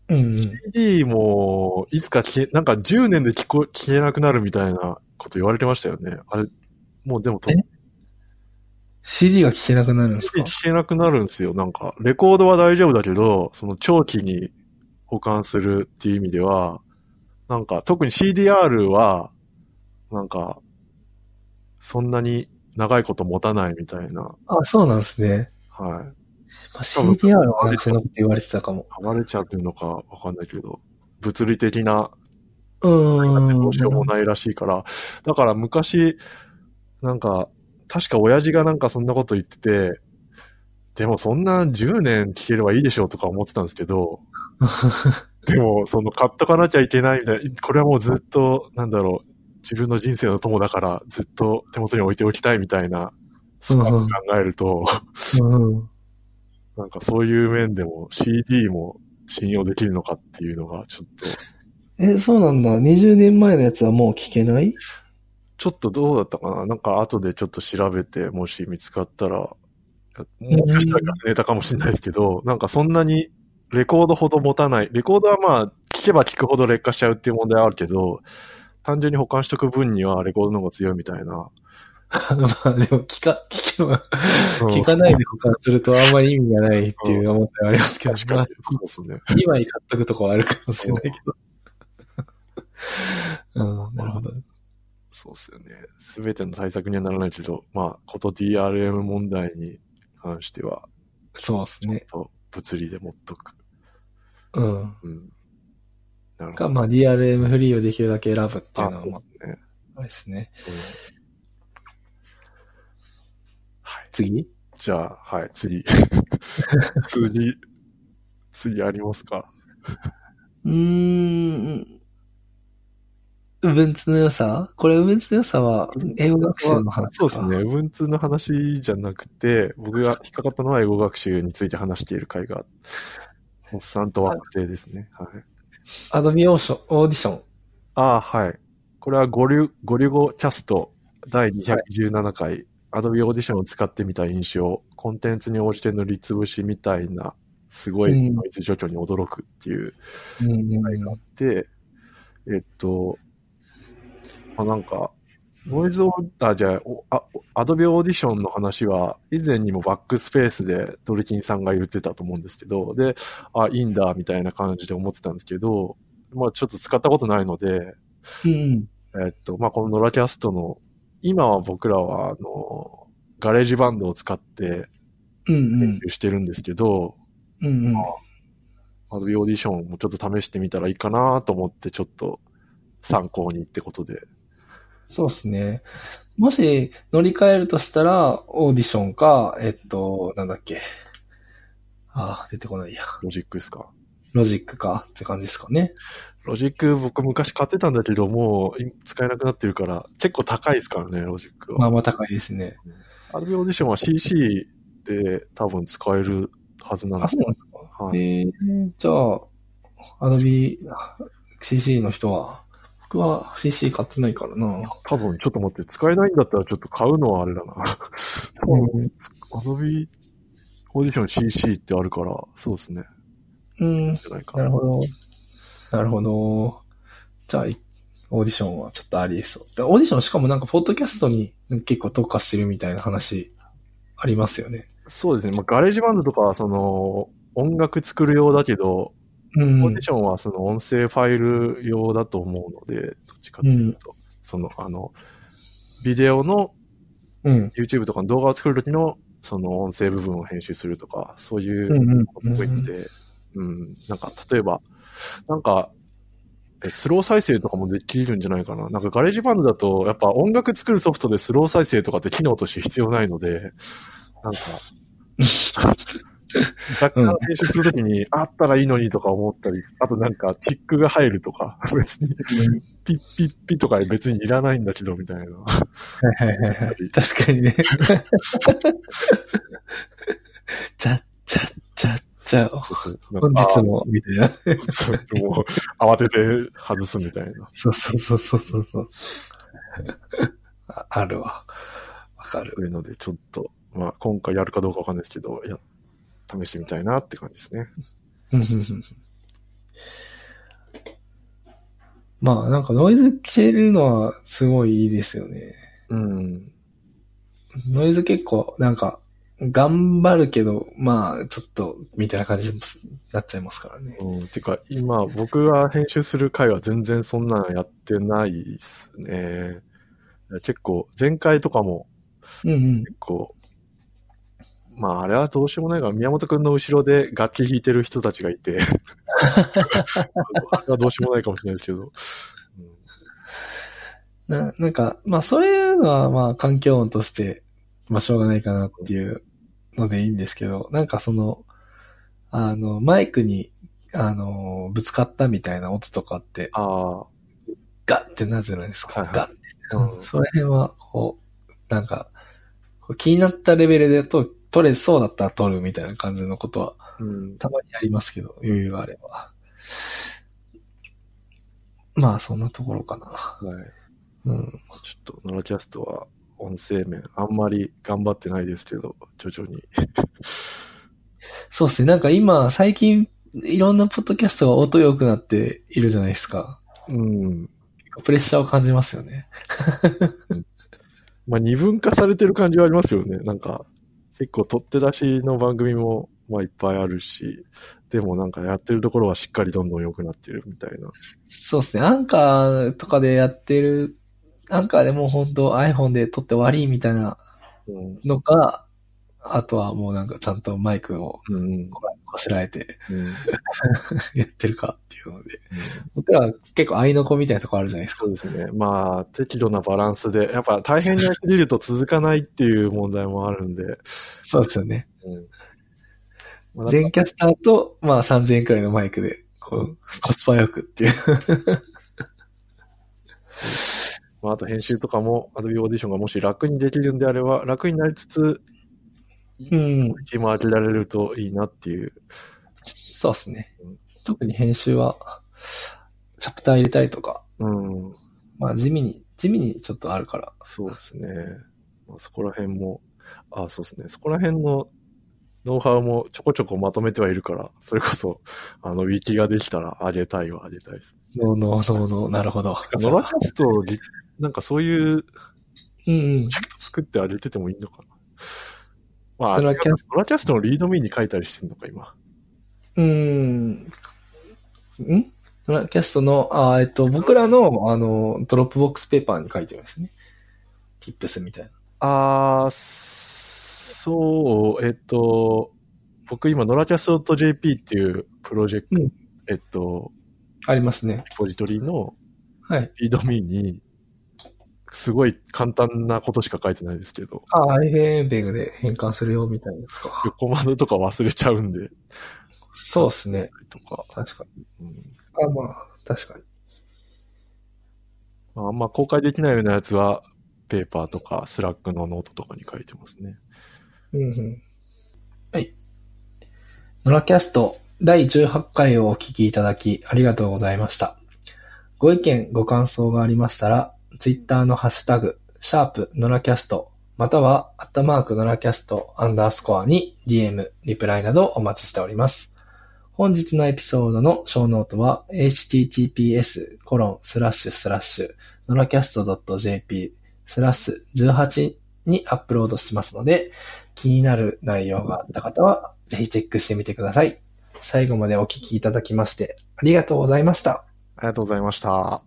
うん、うん。CD も、いつか消え、なんか10年で聞こ、消えなくなるみたいなこと言われてましたよね。あれ、もうでもと、え？CD が聴けなくなるんですか？聞けなくなるんですよ。なんか、レコードは大丈夫だけど、その長期に保管するっていう意味では、なんか、特に CDR は、なんか、そんなに長いこと持たないみたいな、あ、そうなんですね。はい。まあ、CDR はなんかそんなこと言われてたかも。剥がれちゃってるのかわかんないけど、物理的なうーん。どうしようもないらしいから、だから昔、なんか、確か親父がなんかそんなこと言ってて、でもそんな10年聞ければいいでしょうとか思ってたんですけど、*laughs* でもその買っとかなきゃいけないみたいな、これはもうずっと、なんだろう、自分の人生の友だからずっと手元に置いておきたいみたいな、スパン考えると、うん。なんかそういう面でも CD も信用できるのかっていうのがちょっと、え、そうなんだ。20年前のやつはもう聞けない？ちょっとどうだったかな？なんか後でちょっと調べて、もし見つかったら、もしかしたらネタかもしれないですけど、なんかそんなにレコードほど持たない。レコードはまあ、聞けば聞くほど劣化しちゃうっていう問題はあるけど、単純に保管しとく分にはレコードの方が強いみたいな。*laughs* まあでも聞か、聞けば、うん聞かないで保管するとあんまり意味がないっていう思ったはありますけど、確かに。まあそうですね。2枚買っとくとこはあるかもしれないけど。*laughs* うん、なるほど。そうですよね。すべての対策にはならないけど、まあ、こと DRM 問題に関しては、そうですね。と物理で持っとく。うん。うん。なるほか、ど。まあ DRM フリーをできるだけ選ぶっていうあ、のは、そうでまあ、すね。あれですね。うんはい。次？じゃあ、はい、次。*laughs* 次、次ありますか？うーん。うぶんつの良さ？これ、うぶんつの良さは、英語学習の話そうですね。Ubuntu の話じゃなくて、僕が引っかかったのは英語学習について話している回が、おっさんと惑星ですね。はい。アドビオーション、オーディション。ああ、はい。これはゴリュ、ゴリュゴキャスト第217回、Adobe Audition を使ってみた印象、コンテンツに応じて塗りつぶしみたいな、すごいノイズ除去に驚くっていううんうんがあって、えっと、まあ、なんか、ノイズオーダーじゃあ、あアドビオーディションの話は、以前にもバックスペースでドリキンさんが言ってたと思うんですけど、で、あ、いいんだ、みたいな感じで思ってたんですけど、まあちょっと使ったことないので、うん。えっと、まあこのノラキャストの、今は僕らは、あの、 GarageBand を使ってうんうん編。集してるんですけど、うんうん。ま Adobe Audition もちょっと試してみたらいいかなと思って、ちょっと参考にってことで。そうですね。もし乗り換えるとしたら、オーディションか、えっと、なんだっけ。ああ、出てこないや。ロジックですか？ロジックかって感じですかね。ロジック僕昔買ってたんだけど、もう使えなくなってるから、結構高いですからね、ロジックは。まあまあ高いですね。Adobe Audition は CC で多分使えるはずなんあ、ですそうなんですか。はいえー、じゃあ、 Adobe CC の人は、僕は CC 買ってないからな。多分、ちょっと待って、使えないんだったらちょっと買うのはあれだな。多分、*laughs* Adobe Audition CC ってあるから、そうですね。うん、なるほど。なるほど。じゃあ、いオーディションはちょっとありですでオーディションしかもなんか、ポッドキャストに結構特化してるみたいな話、ありますよね。そうですね。まあ、 GarageBand とかは、その、音楽作る用だけど、うん。オーディションはその音声ファイル用だと思うので、どっちかっていうと、その、あの、ビデオのうん。YouTube とかの動画を作るときの、その音声部分を編集するとか、そういううんうんっぽいんで、うん、なんか、例えば、なんか、えスロー再生とかもできるんじゃないかな。なんか GarageBand だと、やっぱ音楽作るソフトでスロー再生とかって機能として必要ないので、なんか、*laughs* 若干編集するときに、あったらいいのにとか思ったり、あとなんか、チックが入るとか、別に、ピッピッピとか別にいらないんだけど、*laughs* *laughs* みたいな。はいはいはいはい。確かにね。ちゃっちゃっちゃっちゃ、そうそう本日も、みたいな。もう、慌てて外すみたいな。そうそうそうそうそうそう。ああるわ。わかる。そういうので、ちょっと、まあ、今回やるかどうかわかんないですけど、いや、試してみたいなって感じですね。*laughs* まあなんかノイズ消えるのはすごいいいですよね。うん。ノイズ結構なんか頑張るけど、まあちょっとみたいな感じになっちゃいますからね。うん。てか、今、僕が編集する回は全然そんなのやってないですね。結構、前回とかもうんうん。結構、まあ、あれはどうしようもないが、宮本くんの後ろで楽器弾いてる人たちがいて、*laughs* あれはどうしようもないかもしれないですけど、な、なんか、まあそういうのはまあ環境音として、まあしょうがないかなっていうのでいいんですけど、なんかその、あの、マイクに、あの、ぶつかったみたいな音とかって、ああ、ガッってなるじゃないですか。はいはい。ガッて。うん。その辺は、こう、なんか、気になったレベルでと、取れそうだったら取るみたいな感じのことは、うん。たまにありますけど、余裕があれば。まあ、そんなところかな。はい。うん。ちょっと、ノラキャストは音声面、あんまり頑張ってないですけど、徐々に。そうですね。なんか今、最近、いろんなポッドキャストが音良くなっているじゃないですか。うん。プレッシャーを感じますよね。まあ、二分化されてる感じはありますよね。なんか、結構取って出しの番組も、まあ、いっぱいあるし、でもなんかやってるところはしっかりどんどん良くなってるみたいな。そうですね。アンカーとかでやってる、アンカーでもう本当 iPhone で撮って終わりみたいなうん。のか、あとはもうなんかちゃんとマイクをうん。こしらえてうん。*laughs* やってるかっていうので。僕らは結構愛の子みたいなとこあるじゃないですか。そうですね。まあ、適度なバランスで、やっぱ大変にやりすぎると続かないっていう問題もあるんで、そうですよね。うん。まあ全キャスターと、まあ3000円くらいのマイクで、こう、コスパよくっていう。まあ、あと編集とかも Adobe Audition がもし楽にできるんであれば、楽になりつつ、うん。チームを開けられるといいなっていう。そうですねうん。特に編集は、チャプター入れたりとか、うん。まあ地味に、地味にちょっとあるから。そうですね。まあ、そこら辺も、あそうですね。そこら辺のノウハウもちょこちょこまとめてはいるから、それこそ、あの、ウィキができたらあげたいはあげたいです。ノーノーノーノー、なるほど。ノラキャストなんかそういううんうん。作ってあげててもいいのかな。まあ、ノラキャスノラキャストの README に書いたりしてんのか、今。うーん。ん？ノラキャストの、あえっと、僕らの、あの、 Dropbox Paper に書いてるんですね。tips みたいな。あー、そう、えっと、僕今、ノラキャスト .jp っていうプロジェクト、うんえっと、ありますね。リポジトリのはい。 README に、すごい簡単なことしか書いてないですけど、ああ、 ffmpeg で変換するよ、みたいなか。コマンドとか忘れちゃうんで、そうですね。とか、確かに。うんあまあ、確かに。まあ、あんま公開できないようなやつは、ペーパーとか Slack のノートとかに書いてますね。うんうん。はい。ノラキャスト第18回をお聞きいただきありがとうございました。ご意見、ご感想がありましたら、ツイッターのハッシュタグ、シャープノラキャスト、または、アットマークノラキャストアンダースコアに DM、リプライなどお待ちしております。本日のエピソードのショーノートは、https コロンスラッシュスラッシュ、ノラキャスト .jp スラッシュ18にアップロードしてますので、気になる内容があった方は、ぜひチェックしてみてください。最後までお聞きいただきまして、ありがとうございました。ありがとうございました。